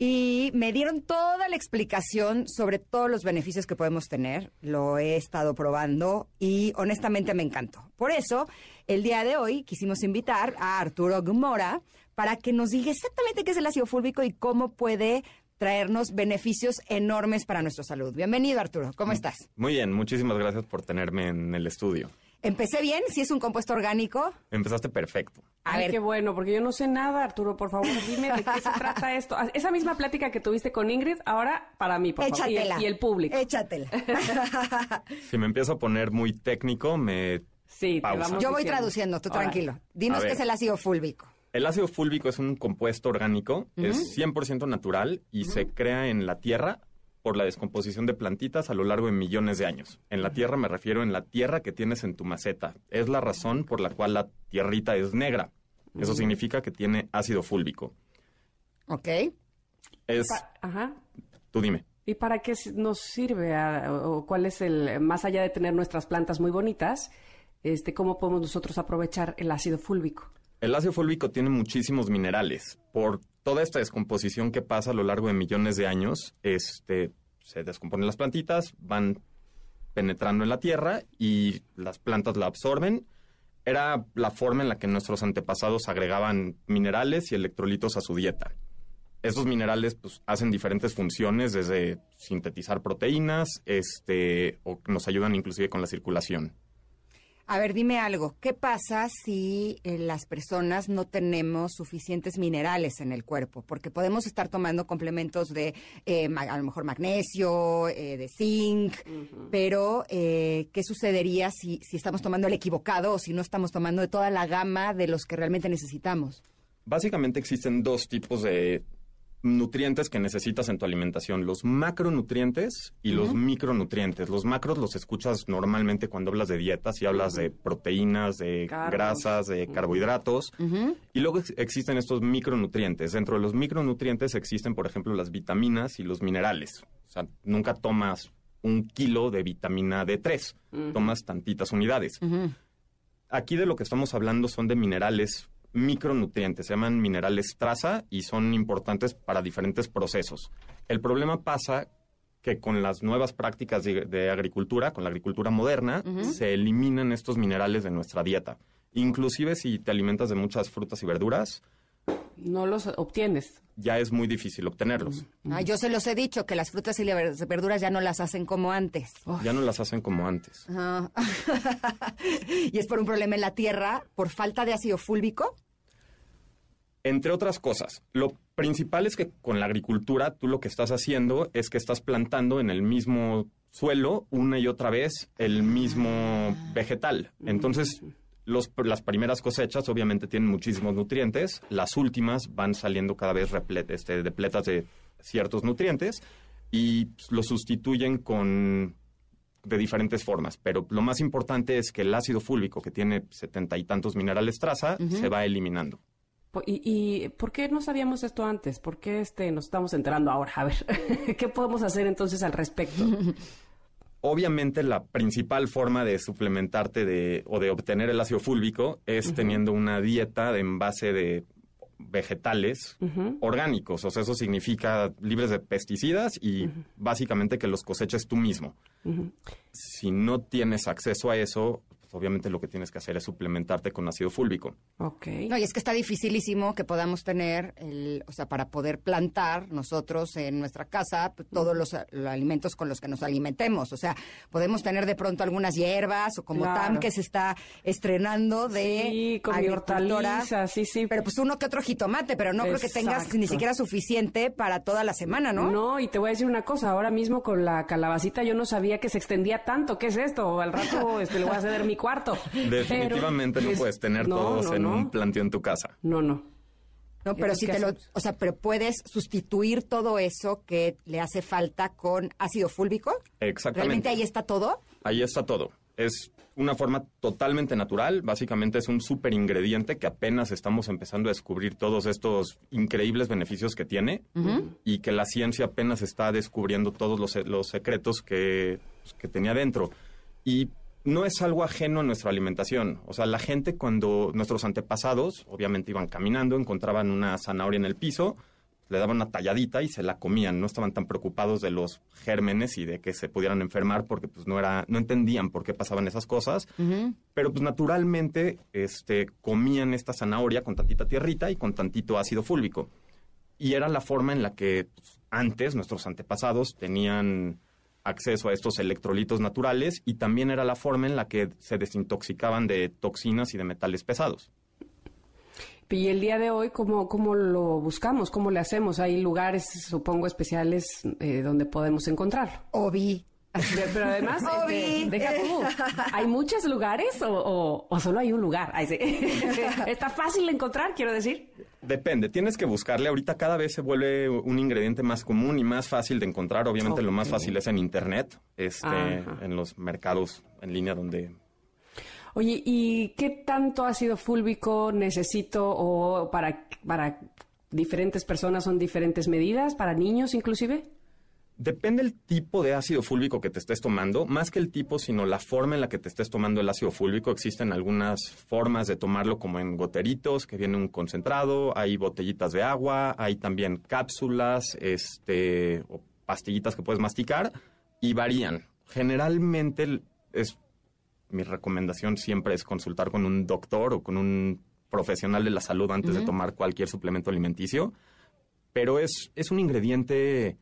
Y me dieron toda la explicación sobre todos los beneficios que podemos tener. Lo he estado probando y honestamente me encantó. Por eso, el día de hoy quisimos invitar a Arturo Gmora para que nos diga exactamente qué es el ácido fúlvico y cómo puede traernos beneficios enormes para nuestra salud. Bienvenido, Arturo. ¿Cómo estás? Muy bien, muchísimas gracias por tenerme en el estudio. ¿Empecé bien? ¿Si es un compuesto orgánico? Empezaste perfecto. A ver. qué bueno, porque yo no sé nada, Arturo. Por favor, dime de qué se trata esto. Ah, esa misma plática que tuviste con Ingrid, ahora para mí, por Échatela. favor. Y, el público. Échatela. si me empiezo a poner muy técnico, me Sí, Yo voy traduciendo, tú tranquilo. Dinos qué es el ácido fúlvico. El ácido fúlvico es un compuesto orgánico, es 100% natural y se crea en la tierra por la descomposición de plantitas a lo largo de millones de años. En la tierra me refiero en la tierra que tienes en tu maceta. Es la razón por la cual la tierrita es negra. Eso significa que tiene ácido fúlvico. Ok. Es... Ajá. Tú dime. ¿Y para qué nos sirve? o cuál es el, más allá de tener nuestras plantas muy bonitas, este, cómo podemos nosotros aprovechar el ácido fúlvico? El ácido fúlvico tiene muchísimos minerales. Por toda esta descomposición que pasa a lo largo de millones de años, este, se descomponen las plantitas, van penetrando en la tierra y las plantas la absorben. Era la forma en la que nuestros antepasados agregaban minerales y electrolitos a su dieta. Estos minerales pues, hacen diferentes funciones, desde sintetizar proteínas, este, o nos ayudan inclusive con la circulación. A ver, dime algo. ¿Qué pasa si eh, las personas no tenemos suficientes minerales en el cuerpo? Porque podemos estar tomando complementos de, eh, a lo mejor, magnesio, eh, de zinc, pero ¿qué sucedería si, si estamos tomando el equivocado o si no estamos tomando de toda la gama de los que realmente necesitamos? Básicamente existen dos tipos de nutrientes que necesitas en tu alimentación, los macronutrientes y los micronutrientes. Los macros los escuchas normalmente cuando hablas de dietas y hablas de proteínas, de grasas, de carbohidratos. Y luego existen estos micronutrientes. Dentro de los micronutrientes existen, por ejemplo, las vitaminas y los minerales. O sea, nunca tomas un kilo de vitamina D3, tomas tantitas unidades. Aquí de lo que estamos hablando son de minerales micronutrientes, se llaman minerales traza y son importantes para diferentes procesos. El problema pasa que con las nuevas prácticas de, agricultura, con la agricultura moderna, se eliminan estos minerales de nuestra dieta. Inclusive si te alimentas de muchas frutas y verduras, no los obtienes. Ya es muy difícil obtenerlos. Ah, yo se los he dicho que las frutas y las verduras ya no las hacen como antes. Ya no las hacen como antes. y es por un problema en la tierra, por falta de ácido fúlvico. Entre otras cosas, lo principal es que con la agricultura tú lo que estás haciendo es que estás plantando en el mismo suelo una y otra vez el mismo vegetal. Entonces, las primeras cosechas obviamente tienen muchísimos nutrientes, las últimas van saliendo cada vez este, depletas de ciertos nutrientes y lo sustituyen con de diferentes formas, pero lo más importante es que el ácido fúlvico, que tiene setenta y tantos minerales traza, se va eliminando. ¿Y, ¿Y por qué no sabíamos esto antes? ¿Por qué este, nos estamos enterando ahora? A ver, ¿qué podemos hacer entonces al respecto? Obviamente la principal forma de suplementarte de, o de obtener el ácido fúlvico es teniendo una dieta en base de vegetales orgánicos. O sea, eso significa libres de pesticidas y básicamente que los coseches tú mismo. Si no tienes acceso a eso, obviamente lo que tienes que hacer es suplementarte con ácido fúlvico. Ok. No, y es que está dificilísimo que podamos tener, el, o sea, para poder plantar nosotros en nuestra casa pues, todos los, los alimentos con los que nos alimentemos. O sea, podemos tener de pronto algunas hierbas o como Claro. Tam que se está estrenando de Sí, con mi agricultora. hortaliza, sí, sí. Pero pues uno que otro jitomate, pero no creo que tengas ni siquiera suficiente para toda la semana, ¿no? No, y te voy a decir una cosa, ahora mismo con la calabacita yo no sabía que se extendía tanto, ¿qué es esto? Al rato este, le voy a ceder mi cuarto. Definitivamente Pero no es- puedes tener no, todos no, en no. un planteo en tu casa. No, no. No, pero si ¿qué te lo, o sea, pero puedes sustituir todo eso que le hace falta con ácido fúlvico. Exactamente. ¿Realmente ahí está todo? Ahí está todo. Es una forma totalmente natural. Básicamente es un super ingrediente que apenas estamos empezando a descubrir todos estos increíbles beneficios que tiene y que la ciencia apenas está descubriendo todos los, los secretos que, pues, que tenía dentro. Y no es algo ajeno a nuestra alimentación. O sea, la gente cuando nuestros antepasados, obviamente iban caminando, encontraban una zanahoria en el piso, le daban una talladita y se la comían. No estaban tan preocupados de los gérmenes y de que se pudieran enfermar porque pues no era, no entendían por qué pasaban esas cosas. Pero pues naturalmente este, comían esta zanahoria con tantita tierrita y con tantito ácido fúlvico. Y era la forma en la que pues, antes nuestros antepasados tenían acceso a estos electrolitos naturales y también era la forma en la que se desintoxicaban de toxinas y de metales pesados. Y el día de hoy, ¿cómo, cómo lo buscamos? ¿Cómo le hacemos? Hay lugares, supongo, especiales eh, donde podemos encontrarlo. Obi. Pero además, Obi. este, deja tú, ¿hay muchos lugares o, o- o solo hay un lugar? Ay, sí. Está fácil de encontrar, quiero decir. Depende, tienes que buscarle. Ahorita cada vez se vuelve un ingrediente más común y más fácil de encontrar. Obviamente lo más fácil es en internet, este, Ajá. en los mercados en línea donde Oye, ¿y qué tanto ácido fúlvico necesito o para, para diferentes personas son diferentes medidas, para niños inclusive? Depende el tipo de ácido fúlvico que te estés tomando, más que el tipo, sino la forma en la que te estés tomando el ácido fúlvico. Existen algunas formas de tomarlo como en goteritos, que viene un concentrado, hay botellitas de agua, hay también cápsulas, este, o pastillitas que puedes masticar y varían. Generalmente es mi recomendación siempre es consultar con un doctor o con un profesional de la salud antes de tomar cualquier suplemento alimenticio. Pero es, es un ingrediente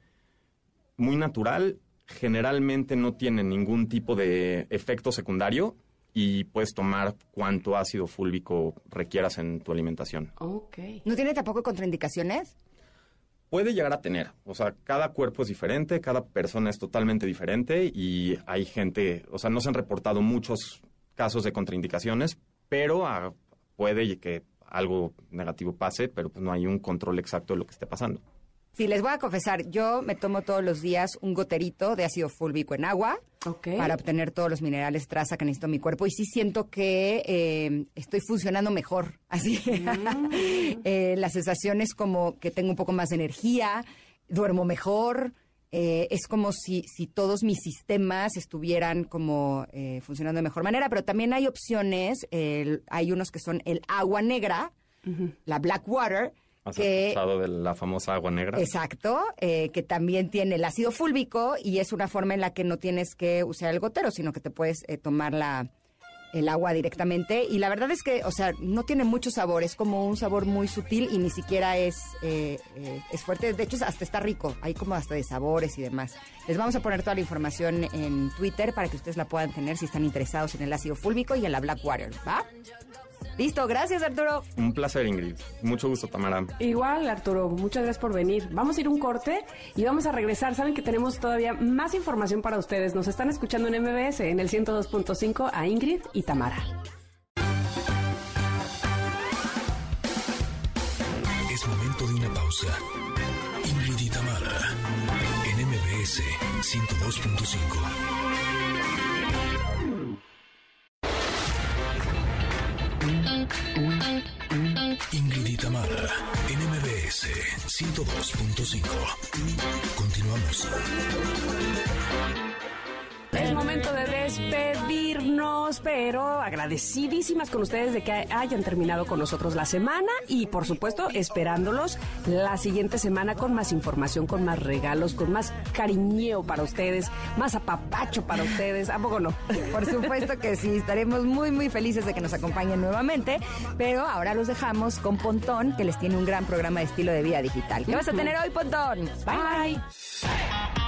muy natural, generalmente no tiene ningún tipo de efecto secundario y puedes tomar cuanto ácido fúlvico requieras en tu alimentación. Ok. ¿No tiene tampoco contraindicaciones? Puede llegar a tener, o sea, cada cuerpo es diferente, cada persona es totalmente diferente y hay gente, o sea, no se han reportado muchos casos de contraindicaciones, pero ah, puede que algo negativo pase, pero pues no hay un control exacto de lo que esté pasando. Sí, les voy a confesar, yo me tomo todos los días un goterito de ácido fúlvico en agua para obtener todos los minerales traza que necesito en mi cuerpo y sí siento que eh, estoy funcionando mejor. Así, Eh, la sensación es como que tengo un poco más de energía, duermo mejor. eh, es como si, si todos mis sistemas estuvieran como eh, funcionando de mejor manera, pero también hay opciones, el- hay unos que son el agua negra, la black water, ¿Has que escuchado de la famosa agua negra? Exacto, eh, que también tiene el ácido fúlvico y es una forma en la que no tienes que usar el gotero, sino que te puedes eh, tomar la, el agua directamente. Y la verdad es que, o sea, no tiene mucho sabor, es como un sabor muy sutil y ni siquiera es, eh, es fuerte. De hecho, hasta está rico, hay como hasta de sabores y demás. Les vamos a poner toda la información en Twitter para que ustedes la puedan tener si están interesados en el ácido fúlvico y en la Black Water, ¿va? Listo, gracias Arturo. Un placer, Ingrid. Mucho gusto, Tamara. Igual, Arturo, muchas gracias por venir. Vamos a ir un corte y vamos a regresar. Saben que tenemos todavía más información para ustedes. Nos están escuchando en MBS, en el 102.5 a Ingrid y Tamara. Es momento de una pausa. Ingrid y Tamara, en MBS 102.5. Ingrid Itamara, NMBS 102.5. Continuamos. Es momento de despedirnos, pero agradecidísimas con ustedes de que hayan terminado con nosotros la semana y por supuesto esperándolos la siguiente semana con más información, con más regalos, con más cariñeo para ustedes, más apapacho para ustedes. ¿A poco no? Por supuesto que sí, estaremos muy muy felices de que nos acompañen nuevamente, pero ahora los dejamos con Pontón, que les tiene un gran programa de estilo de vida digital. ¿Qué vas a tener hoy, Pontón? Bye. bye.